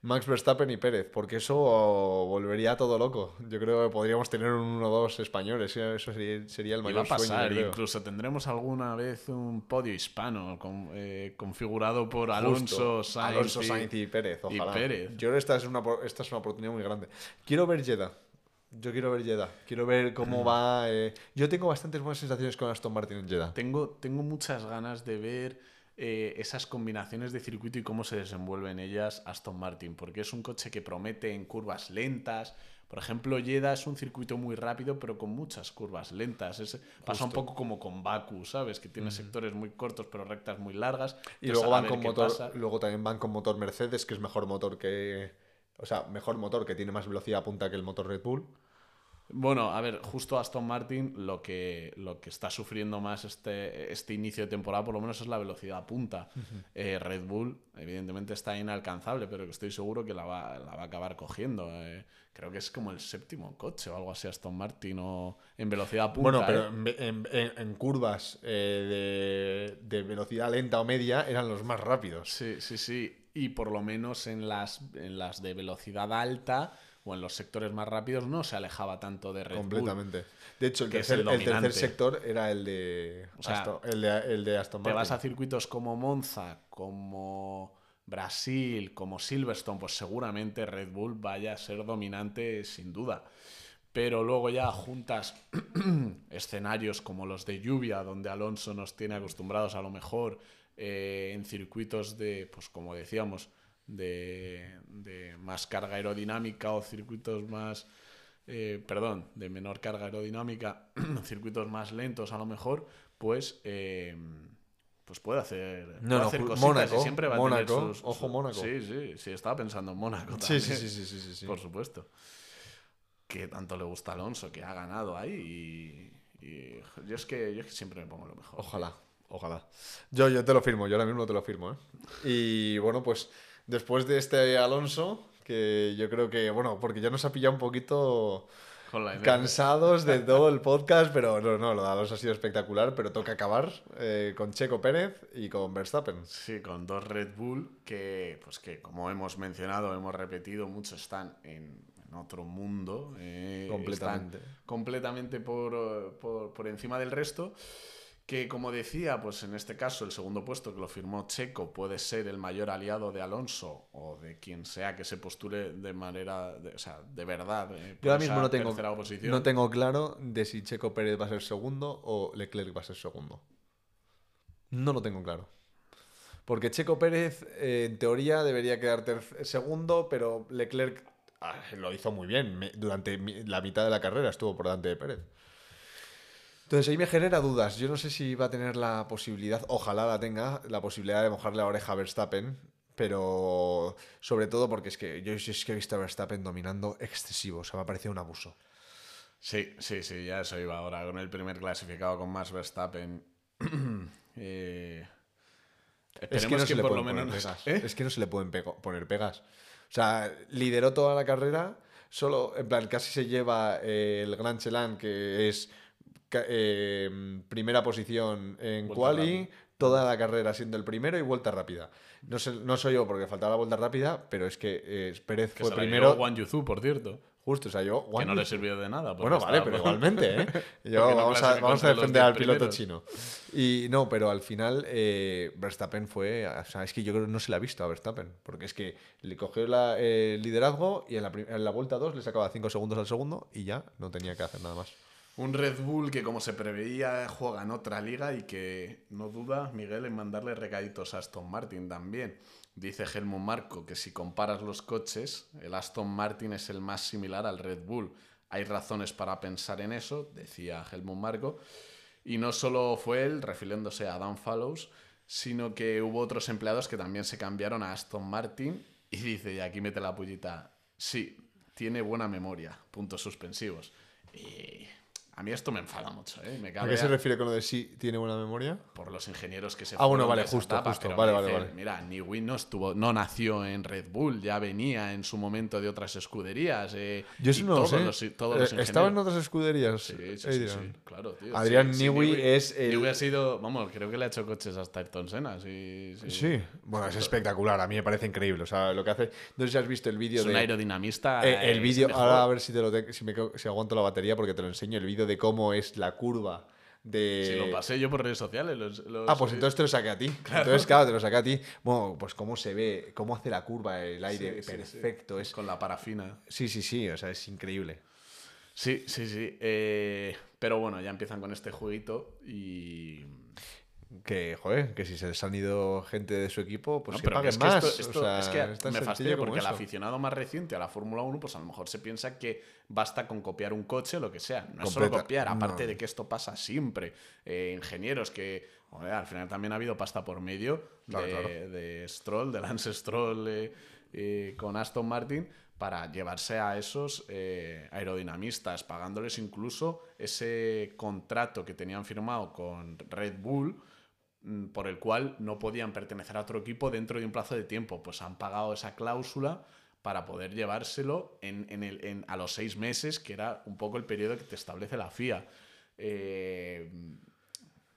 Max Verstappen y Pérez, porque eso volvería todo loco. Yo creo que podríamos tener un 1-2 españoles. Eso sería, sería el Y va mayor a pasar, sueño. incluso tendremos alguna vez un podio hispano con- eh, configurado por Alonso, Justo. Sainz, Alonso, y- Sainz y Pérez, y ojalá. Pérez. Yo creo que esta es, una, esta es una oportunidad muy grande. Quiero ver Jeddah. Yo quiero ver Jeddah. Quiero ver cómo va. eh, Yo tengo bastantes buenas sensaciones con Aston Martin en Jeddah. Tengo, tengo muchas ganas de ver eh, esas combinaciones de circuito y cómo se desenvuelven ellas Aston Martin, porque es un coche que promete en curvas lentas. Por ejemplo, Jeddah es un circuito muy rápido, pero con muchas curvas lentas. Es- pasa un poco como con Baku, ¿sabes? Que tiene sectores muy cortos, pero rectas muy largas. Y Entonces, luego a van con motor, pasa. luego también van con motor Mercedes, que es mejor motor que. O sea, mejor motor que tiene más velocidad punta que el motor Red Bull. Bueno, a ver, justo Aston Martin lo que, lo que está sufriendo más este, este inicio de temporada, por lo menos, es la velocidad punta. Eh, Red Bull, evidentemente, está inalcanzable, pero que estoy seguro que la va, la va a acabar cogiendo. Eh, creo que es como el séptimo coche o algo así, Aston Martin, o en velocidad punta. bueno, pero ¿eh? en, ve- en- en- en curvas eh, de, de velocidad lenta o media eran los más rápidos. Sí, sí, sí. Y por lo menos en las, en las de velocidad alta o en los sectores más rápidos no se alejaba tanto de Red Bull. completamente. De hecho, el tercer, el el tercer dominante. sector era el de, O sea, Aston, el de, el de Aston Te Martin. vas a circuitos como Monza, como Brasil, como Silverstone, pues seguramente Red Bull vaya a ser dominante sin duda. Pero luego ya juntas *clears throat* escenarios como los de lluvia, donde Alonso nos tiene acostumbrados a lo mejor eh, en circuitos de, pues como decíamos, de, de más carga aerodinámica o circuitos más, eh, perdón, de menor carga aerodinámica, *clears throat* circuitos más lentos a lo mejor, pues, eh, pues puede hacer, No, puede no, hacer cositas Mónaco, y siempre va a Mónaco, tener sus, ojo, Mónaco. Sí, sí, sí, estaba pensando en Mónaco Sí, también. sí, sí, sí, sí, sí, sí. Por supuesto. Que tanto le gusta a Alonso, que ha ganado ahí y, y yo, es que, yo es que siempre me pongo lo mejor. Ojalá, ojalá. Yo, yo te lo firmo, yo ahora mismo te lo firmo. ¿eh? Y bueno, pues después de este Alonso, que yo creo que, bueno, porque ya nos ha pillado un poquito cansados de *laughs* todo el podcast, pero no, no, lo de Alonso ha sido espectacular, pero toca acabar eh, con Checo Pérez y con Verstappen. Sí, con dos Red Bull que, pues que como hemos mencionado, hemos repetido, muchos están en, en otro mundo. eh, Completamente. están completamente por, por, por encima del resto. Que como decía, pues en este caso el segundo puesto que lo firmó Checo puede ser el mayor aliado de Alonso o de quien sea que se postule de manera, de, o sea, de verdad. eh, Yo ahora mismo no tengo, no tengo claro de si Checo Pérez va a ser segundo o Leclerc va a ser segundo. No lo tengo claro. Porque Checo Pérez, eh, en teoría, debería quedar segundo, pero Leclerc ah, lo hizo muy bien. Me- durante mi- la mitad de la carrera estuvo por delante de Pérez. Entonces ahí me genera dudas. Yo no sé si va a tener la posibilidad, ojalá la tenga, la posibilidad de mojarle la oreja a Verstappen. Pero sobre todo porque es que yo es que he visto a Verstappen dominando excesivo. O sea, me ha parecido un abuso. Sí, sí, sí, ya eso iba ahora con el primer clasificado con Max Verstappen. *clears throat* Eh, Es que no se le lo menos. pegas. ¿Eh? Es que no se le pueden pego- poner pegas. O sea, lideró toda la carrera, solo, en plan, casi se lleva eh, el Grand Chelem, que es eh, primera posición en Vuelta quali, rápida. toda la carrera siendo el primero y vuelta rápida. No, sé, no soy yo porque faltaba la vuelta rápida, pero es que eh, Pérez Que fue se la primero. Wang Yuzu, por cierto. Justo, o sea, yo. Que Juan no le sirvió de nada. Bueno, vale, pero igualmente, ¿eh? *laughs* Yo, Porque no vamos, a, vamos a defender al piloto primeros. chino. Y no, pero al final eh, Verstappen fue. O sea, es que yo creo que no se le ha visto a Verstappen. Porque es que le cogió el liderazgo y en la, en la vuelta 2 le sacaba 5 segundos al segundo y ya no tenía que hacer nada más. Un Red Bull que, como se preveía, juega en otra liga y que no duda Miguel en mandarle recaditos a Aston Martin también. Dice Helmut Marco que si comparas los coches, el Aston Martin es el más similar al Red Bull. Hay razones para pensar en eso, decía Helmut Marco. Y no solo fue él, refiriéndose a Dan Fallows, sino que hubo otros empleados que también se cambiaron a Aston Martin. Y dice, y aquí mete la pullita, sí, tiene buena memoria, puntos suspensivos. Y a mí esto me enfada mucho, ¿eh? Me ¿A qué se refiere con lo de sí tiene buena memoria? Por los ingenieros que se Ah, bueno, vale, justo, justo. Vale, vale, vale. Mira, Newey no estuvo, no nació en Red Bull, ya venía en su momento de otras escuderías. Eh, Yo eso no lo todos sé. los- todos los Eh, ¿Estaba en ingenieros. otras escuderías? Sí, sí, sí, sí, claro, tío. Adrián Sí, Newey es el- Newey ha sido, vamos, creo que le ha hecho coches hasta Ayrton Senna, sí. Sí, Sí, bueno, es espectacular, a mí me parece increíble. O sea, lo que hace. No sé si has visto el vídeo Es un de. aerodinamista. Eh, el eh, vídeo, ahora a ver si, te lo te- si, me si aguanto la batería porque te lo enseño, el vídeo de cómo es la curva de... Si lo pasé yo por redes sociales. los- los- Ah, pues entonces te lo saqué a ti. *laughs* Entonces, claro, te lo saqué a ti. Bueno, pues cómo se ve, cómo hace la curva, el aire sí, sí, perfecto. Es... Con la parafina. Sí, sí, sí, o sea, es increíble. Sí, sí, sí. eh, pero bueno, ya empiezan con este jueguito y. Que, joder, que si se les han ido gente de su equipo, pues No, que pero paguen es que más. esto- esto- o sea, es que me fastidia porque el aficionado más reciente a la Fórmula 1, pues a lo mejor se piensa que basta con copiar un coche o lo que sea. No es solo copiar, aparte no. de que esto pasa siempre. Eh, ingenieros que, joder, al final también ha habido pasta por medio Claro, de, claro. de Stroll, de Lance Stroll eh, eh, con Aston Martin para llevarse a esos eh, aerodinamistas, pagándoles incluso ese contrato que tenían firmado con Red Bull por el cual no podían pertenecer a otro equipo dentro de un plazo de tiempo. Pues han pagado esa cláusula para poder llevárselo en, en el, en- a los seis meses, que era un poco el periodo que te establece la FIA. Eh,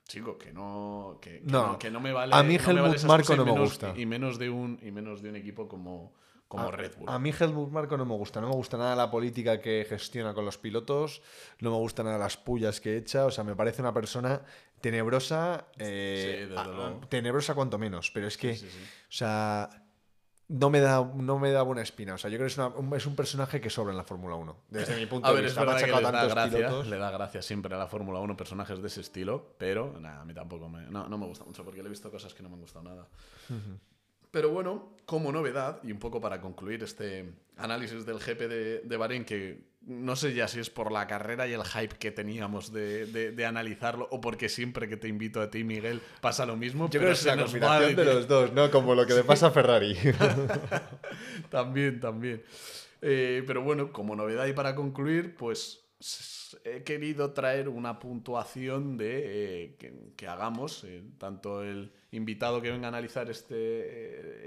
chico, que no, que, que No. no, que no me vale. A mí no vale Helmut excusa y no me menos- gusta. Y menos de un, y menos de un equipo como, como A- Red Bull. A mí Helmut Marko no me gusta, no me gusta nada la política que gestiona con los pilotos, no me gusta nada las pullas que echa, o sea, me parece una persona tenebrosa, eh, Sí, a- tenebrosa cuanto menos, pero es que, Sí, sí, sí. o sea, no me da, no me da buena espina, o sea, yo creo que es, una- un, es un personaje que sobra en la Fórmula 1, desde *laughs* mi punto A de ver, es vista. Verdad que les da gracia, le da gracia siempre a la Fórmula 1 personajes de ese estilo, pero nada, a mí tampoco me, no, no me gusta mucho porque le he visto cosas que no me han gustado nada. Pero bueno, como novedad, y un poco para concluir este análisis del GP de, de Bahrein, que no sé ya si es por la carrera y el hype que teníamos de, de- de analizarlo, o porque siempre que te invito a ti, Miguel, pasa lo mismo. Yo pero creo que es la combinación de los dos, ¿no? Como lo que le pasa a Ferrari. *laughs* también, también. Eh, pero bueno, como novedad y para concluir, pues he querido traer una puntuación de eh, que, que hagamos, eh, tanto el invitado que venga a analizar este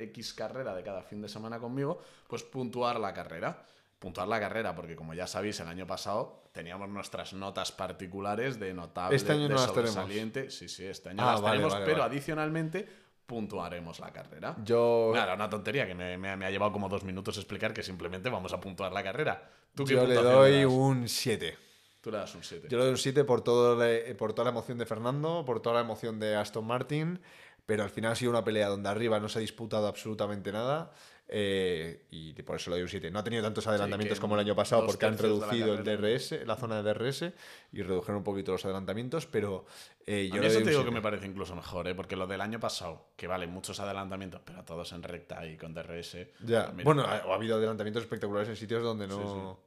eh, X carrera de cada fin de semana conmigo, pues puntuar la carrera. Puntuar la carrera, porque como ya sabéis, el año pasado teníamos nuestras notas particulares de notable, Este año de no las sobresaliente. Sí, sí, este año Ah, las vale, tenemos, vale, pero vale. adicionalmente puntuaremos la carrera. Yo, Nada, una tontería que me, me- me ha llevado como dos minutos explicar que simplemente vamos a puntuar la carrera. ¿Tú qué yo le doy das? un 7. Tú le das un 7. Yo le doy un 7 por, todo por toda la emoción de Fernando, por toda la emoción de Aston Martin, pero al final ha sido una pelea donde arriba no se ha disputado absolutamente nada eh, y por eso le doy un 7. No ha tenido tantos adelantamientos que como el año pasado porque han reducido el. DRS, la zona de DRS y redujeron un poquito los adelantamientos, pero eh, A yo mí le eso te digo que 7. me parece incluso mejor, ¿eh? porque lo del año pasado, que vale, muchos adelantamientos, pero todos en recta y con DRS. Ya, pues mira, bueno, ha, ha habido adelantamientos espectaculares en sitios donde no, Sí,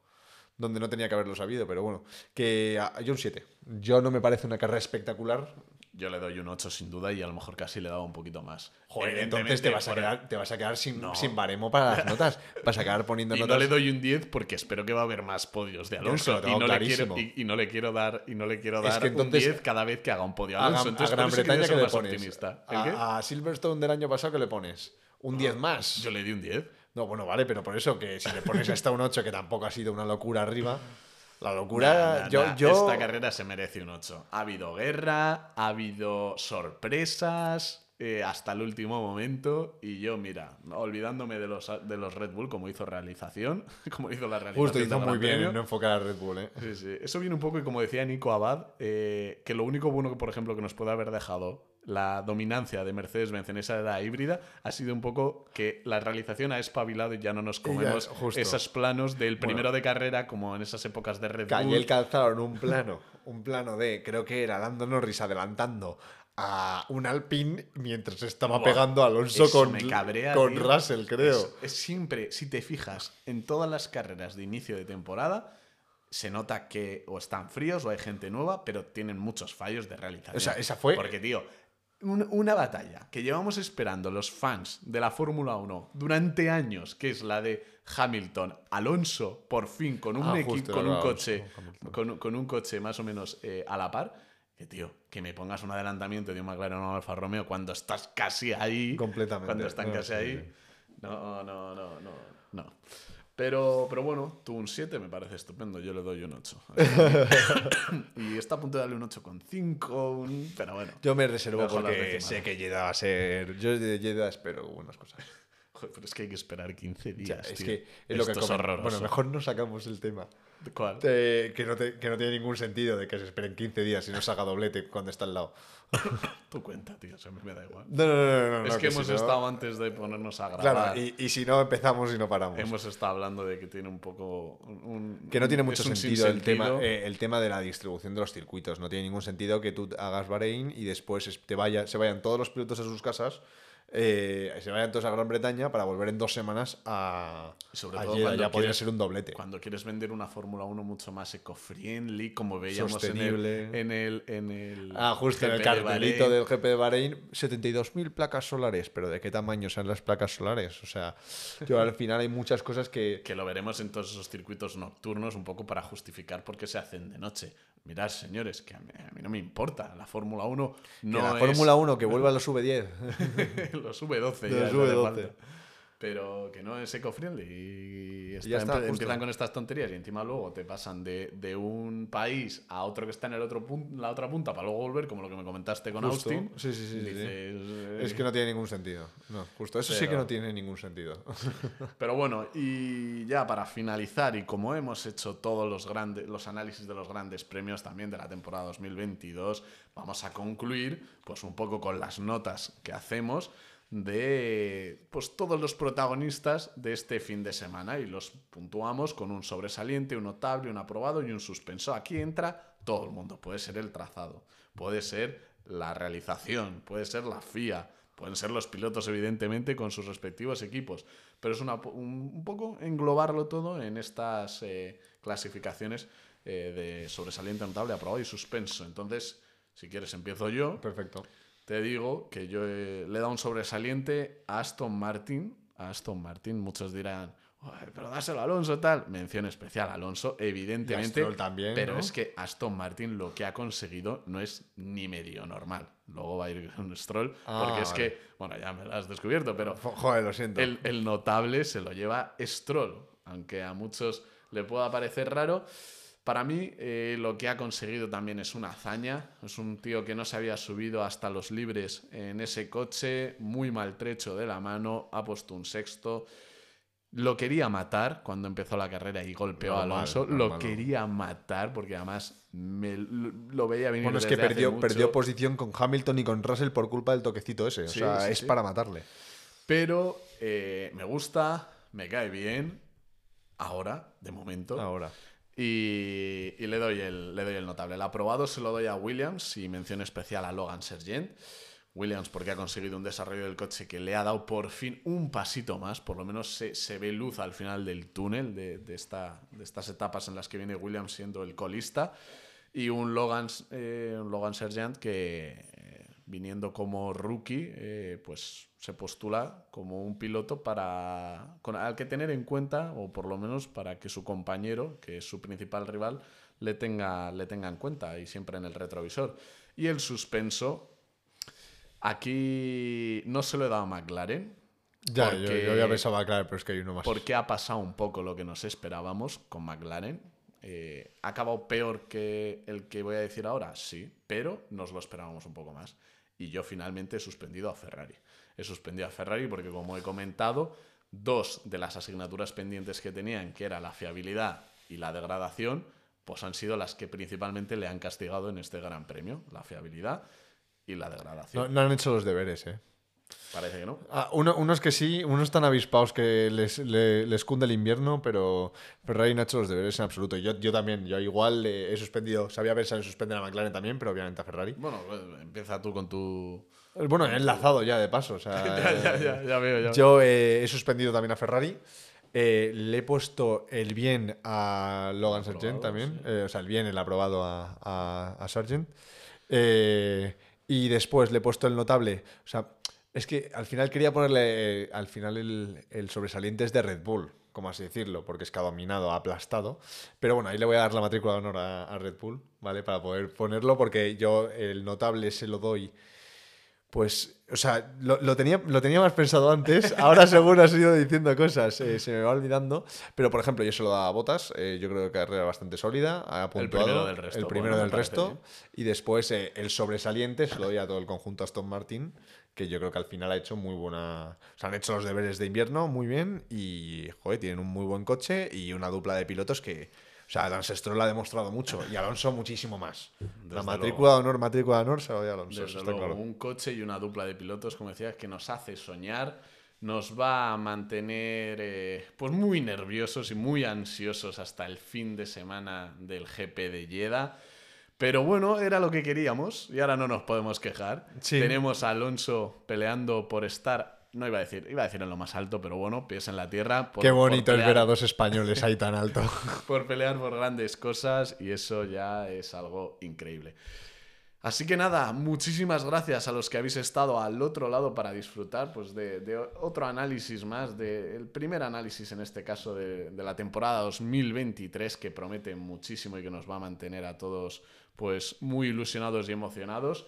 donde no tenía que haberlo sabido, pero bueno, que ah, yo un 7. Yo no me parece una carrera espectacular. Yo le doy un 8 sin duda y a lo mejor casi le daba un poquito más. Joder, entonces te vas a quedar, te vas a quedar sin, No. sin baremo para las notas. Vas a quedar poniendo Y notas. no le doy un 10 porque espero que va a haber más podios de que Alonso. lo y, no le quiero, y, y no le quiero dar, y no le quiero Es dar que entonces- un 10 cada vez que haga un podio a a, Alonso. A Entonces, por Gran Bretaña que ser le más pones. A, a Silverstone del año pasado que le pones. Un 10 más. Yo le di un 10. No, bueno, vale, pero por eso que si le pones hasta un 8, que tampoco ha sido una locura arriba. La locura. Nah, nah, yo, nah, yo- Esta carrera se merece un 8. Ha habido guerra, ha habido sorpresas. eh, hasta el último momento y yo, mira, olvidándome de los, de los Red Bull como hizo realización, *laughs* como hizo la realización. Justo, hizo muy bien en no enfocar a Red Bull, ¿eh? Sí, sí. Eso viene un poco, y como decía Nico Abad, eh, que lo único bueno que, por ejemplo, que nos puede haber dejado la dominancia de Mercedes-Benz en esa era híbrida ha sido un poco que la realización ha espabilado y ya no nos comemos esos planos del primero de carrera como en esas épocas de Red Bull. calzaron un plano, un plano de, creo que era Lando Norris adelantando a un Alpine mientras estaba pegando a Alonso con, me cabrea, con tío. Russell, creo. Es, es siempre, si te fijas, en todas las carreras de inicio de temporada, se nota que o están fríos o hay gente nueva, pero tienen muchos fallos de realización. O sea, esa fue- Porque, tío, un- una batalla que llevamos esperando los fans de la Fórmula 1 durante años, que es la de Hamilton, Alonso, por fin, con un, Ah, justo, con un coche, con, con un coche más o menos eh, a la par. Que tío, que me pongas un adelantamiento de un McLaren o un Alfa Romeo cuando estás casi ahí. Completamente. Cuando están No, casi sí, ahí. No, no, no, no, no. Pero, pero bueno, tú un 7 me parece estupendo, yo le doy un 8. *laughs* y está a punto de darle un 8,5, un... pero bueno. Yo me reservo porque sé que Jeddah va a ser. Yo de Jeddah espero buenas cosas. Joder, pero es que hay que esperar 15 Ya, días. es tío. que es lo que es horroroso. Bueno, mejor no sacamos el tema. ¿Cuál? Eh, que, no te- que no tiene ningún sentido de que se esperen 15 días y no se haga doblete cuando está al lado. *laughs* Tu cuenta, tío, mí me da igual. No, no, no, no, es no, que, hemos estado antes de ponernos a grabar. Claro, y, y si no empezamos y no paramos. Hemos estado hablando de que tiene un poco. un- Que no tiene mucho sentido el tema, eh, el tema de la distribución de los circuitos. No tiene ningún sentido que tú hagas Bahrein y después es- te vaya, se vayan todos los pilotos a sus casas, eh, se vayan todos a Gran Bretaña para volver en dos semanas a, sobre todo Jeddah. Ya podría ser un doblete. Cuando quieres vender una Fórmula 1 mucho más eco-friendly, como veíamos en el, en el, en el Ah, justo en el GP de cartelito Bahrein. del GP de Bahrein, 72.000 placas solares, pero ¿de qué tamaño son las placas solares? O sea, yo al final hay muchas cosas que... Que lo veremos en todos esos circuitos nocturnos, un poco para justificar por qué se hacen de noche. Mirad, señores, que a mí, a mí no me importa. La Fórmula 1 que no la es... Fórmula 1 que vuelva a los V10. *laughs* los V12 Los ya no hace V12. Pero que no es eco-friendly y está- ya está, empiezan con estas tonterías y encima luego te pasan de, de un país a otro que está en el otro la otra punta para luego volver, como lo que me comentaste con Justo. Austin. Sí, sí, sí. Dices, eh, Es que no tiene ningún sentido. No, justo. Eso sí que no tiene ningún sentido. *laughs* Pero bueno, y ya para finalizar, y como hemos hecho todos los, grandes, los análisis de los grandes premios también de la temporada 2022, vamos a concluir pues un poco con las notas que hacemos de pues todos los protagonistas de este fin de semana y los puntuamos con un sobresaliente, un notable, un aprobado y un suspenso. Aquí entra todo el mundo, puede ser el trazado, puede ser la realización, puede ser la FIA, pueden ser los pilotos evidentemente con sus respectivos equipos, pero es un, un poco englobarlo todo en estas eh, clasificaciones eh, de sobresaliente, notable, aprobado y suspenso. Entonces, si quieres empiezo yo. Perfecto. Te digo que yo eh, le he dado un sobresaliente a Aston Martin. A Aston Martin, muchos dirán, "Ay, pero dáselo a Alonso, tal. Mención especial a Alonso, evidentemente. También, pero ¿no? es que Aston Martin lo que ha conseguido no es ni medio normal. Luego va a ir con Stroll, Ah, porque es que, bueno, ya me lo has descubierto, pero Joder, lo siento. el, el notable se lo lleva Stroll, aunque a muchos le pueda parecer raro. Para mí, eh, lo que ha conseguido también es una hazaña. Es un tío que no se había subido hasta los libres en ese coche, muy maltrecho de la mano, ha puesto un sexto. Lo quería matar cuando empezó la carrera y golpeó a Alonso. lo quería matar porque además me, lo, veía venir. Bueno, es que desde hace perdió, mucho. perdió posición con Hamilton y con Russell por culpa del toquecito ese. O Sí, sea, sí, es sí. para matarle. Pero eh, me gusta, me cae bien. Ahora, de momento. Ahora. Y, y le, doy el, le doy el notable. El aprobado se lo doy a Williams y mención especial a Logan Sargent. Williams porque ha conseguido un desarrollo del coche que le ha dado por fin un pasito más, por lo menos se, se ve luz al final del túnel de, de esta, de estas etapas en las que viene Williams siendo el colista. Y un Logan, eh, un Logan Sargent que viniendo como rookie, eh, pues se postula como un piloto para con, al que tener en cuenta, o por lo menos para que su compañero, que es su principal rival, le tenga, le tenga en cuenta y siempre en el retrovisor. Y el suspenso, aquí no se lo he dado a McLaren, Ya, yo, Porque- yo ya pensaba, claro, pero es que hay uno más. porque ha pasado un poco lo que nos esperábamos con McLaren. Eh, ¿Ha acabado peor que el que voy a decir ahora? Sí, pero nos lo esperábamos un poco más. Y yo finalmente he suspendido a Ferrari. He suspendido a Ferrari porque, como he comentado, dos de las asignaturas pendientes que tenían, que era la fiabilidad y la degradación, pues han sido las que principalmente le han castigado en este Gran Premio. La fiabilidad y la degradación. No, no han hecho los deberes, ¿eh? Parece que no. Ah, uno- unos que sí, unos están avispados que les, le- les cunde el invierno, pero Ferrari no ha hecho los deberes en absoluto. Yo, yo también, yo igual eh, he suspendido, sabía pensado en suspender a McLaren también, pero obviamente a Ferrari. Bueno, pues, empieza tú con tu... Bueno, he enlazado ya de paso. O sea, *laughs* ya, ya, ya, ya veo, ya. Yo eh, he suspendido también a Ferrari. Eh, le he puesto el bien a Logan Aprobado, Sargent también. sí. Eh, o sea, el bien, el aprobado a, a, a Sargent. Eh, y después le he puesto el notable. O sea, es que al final quería ponerle. eh, al final el, sobresaliente es de Red Bull, como así decirlo, porque es que ha dominado, aplastado. Pero bueno, ahí le voy a dar la matrícula de honor a, a Red Bull, ¿vale? Para poder ponerlo, porque yo el notable se lo doy. Pues, o sea, lo, lo tenía, lo tenía más pensado antes. *laughs* Ahora seguro has ido diciendo cosas, eh, se me va olvidando. Pero, por ejemplo, yo se lo daba a Botas. eh, yo creo que carrera bastante sólida. Ha puntuado, primero del resto, El primero bueno, del resto. bien. Y después eh, el sobresaliente se lo doy a todo el conjunto Aston Martin, que yo creo que al final ha hecho muy buena. O sea, han hecho los deberes de invierno muy bien y, joder, tienen un muy buen coche y una dupla de pilotos que. O sea, Lance Stroll ha demostrado mucho y Alonso muchísimo más. la Desde matrícula de honor, matrícula de honor se la doy a Alonso. Desde está luego, claro. un coche y una dupla de pilotos, como decías, que nos hace soñar, nos va a mantener eh, pues muy nerviosos y muy ansiosos hasta el fin de semana del GP de Jeddah. Pero bueno, era lo que queríamos y ahora no nos podemos quejar. Sí. Tenemos a Alonso peleando por estar, no iba a decir, iba a decir en lo más alto, pero bueno, pies en la tierra. por- Qué bonito es ver a dos españoles ahí tan alto. *laughs* por pelear por grandes cosas y eso ya es algo increíble. Así que nada, muchísimas gracias a los que habéis estado al otro lado para disfrutar pues, de, de otro análisis más, del primer análisis en este caso de, de la temporada 2023 que promete muchísimo y que nos va a mantener a todos pues muy ilusionados y emocionados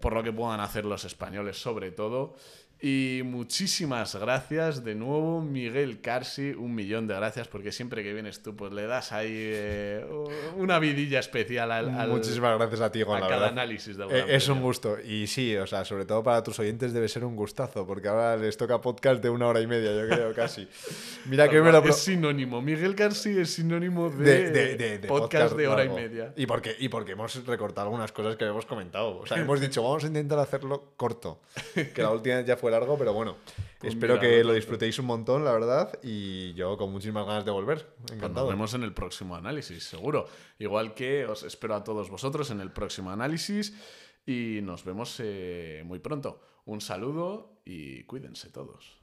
por lo que puedan hacer los españoles sobre todo. Y muchísimas gracias de nuevo, Miguel Carsi, un millón de gracias porque siempre que vienes tú pues le das ahí eh, una vidilla especial al, al- Muchísimas gracias a ti, Juan, a la cada verdad. análisis del Eh, es un gusto. Y sí, o sea, sobre todo para tus oyentes debe ser un gustazo, porque ahora les toca podcast de una hora y media, yo creo, casi. *laughs* Mira que me lo... Es sinónimo, Miguel Carsi es sinónimo de, de, de- de- de podcast, de hora largo. y media. Y porque, y porque hemos recortado algunas cosas que hemos comentado. O sea, hemos *laughs* dicho, vamos a intentar hacerlo corto. Que la última ya fue largo, pero bueno. Pues espero mira, que lo disfrutéis un montón, la verdad. Y yo con muchísimas ganas de volver. Pues Encantado. nos vemos en el próximo análisis, seguro. Igual que os espero a todos vosotros en el próximo análisis y nos vemos eh, muy pronto. Un saludo y cuídense todos.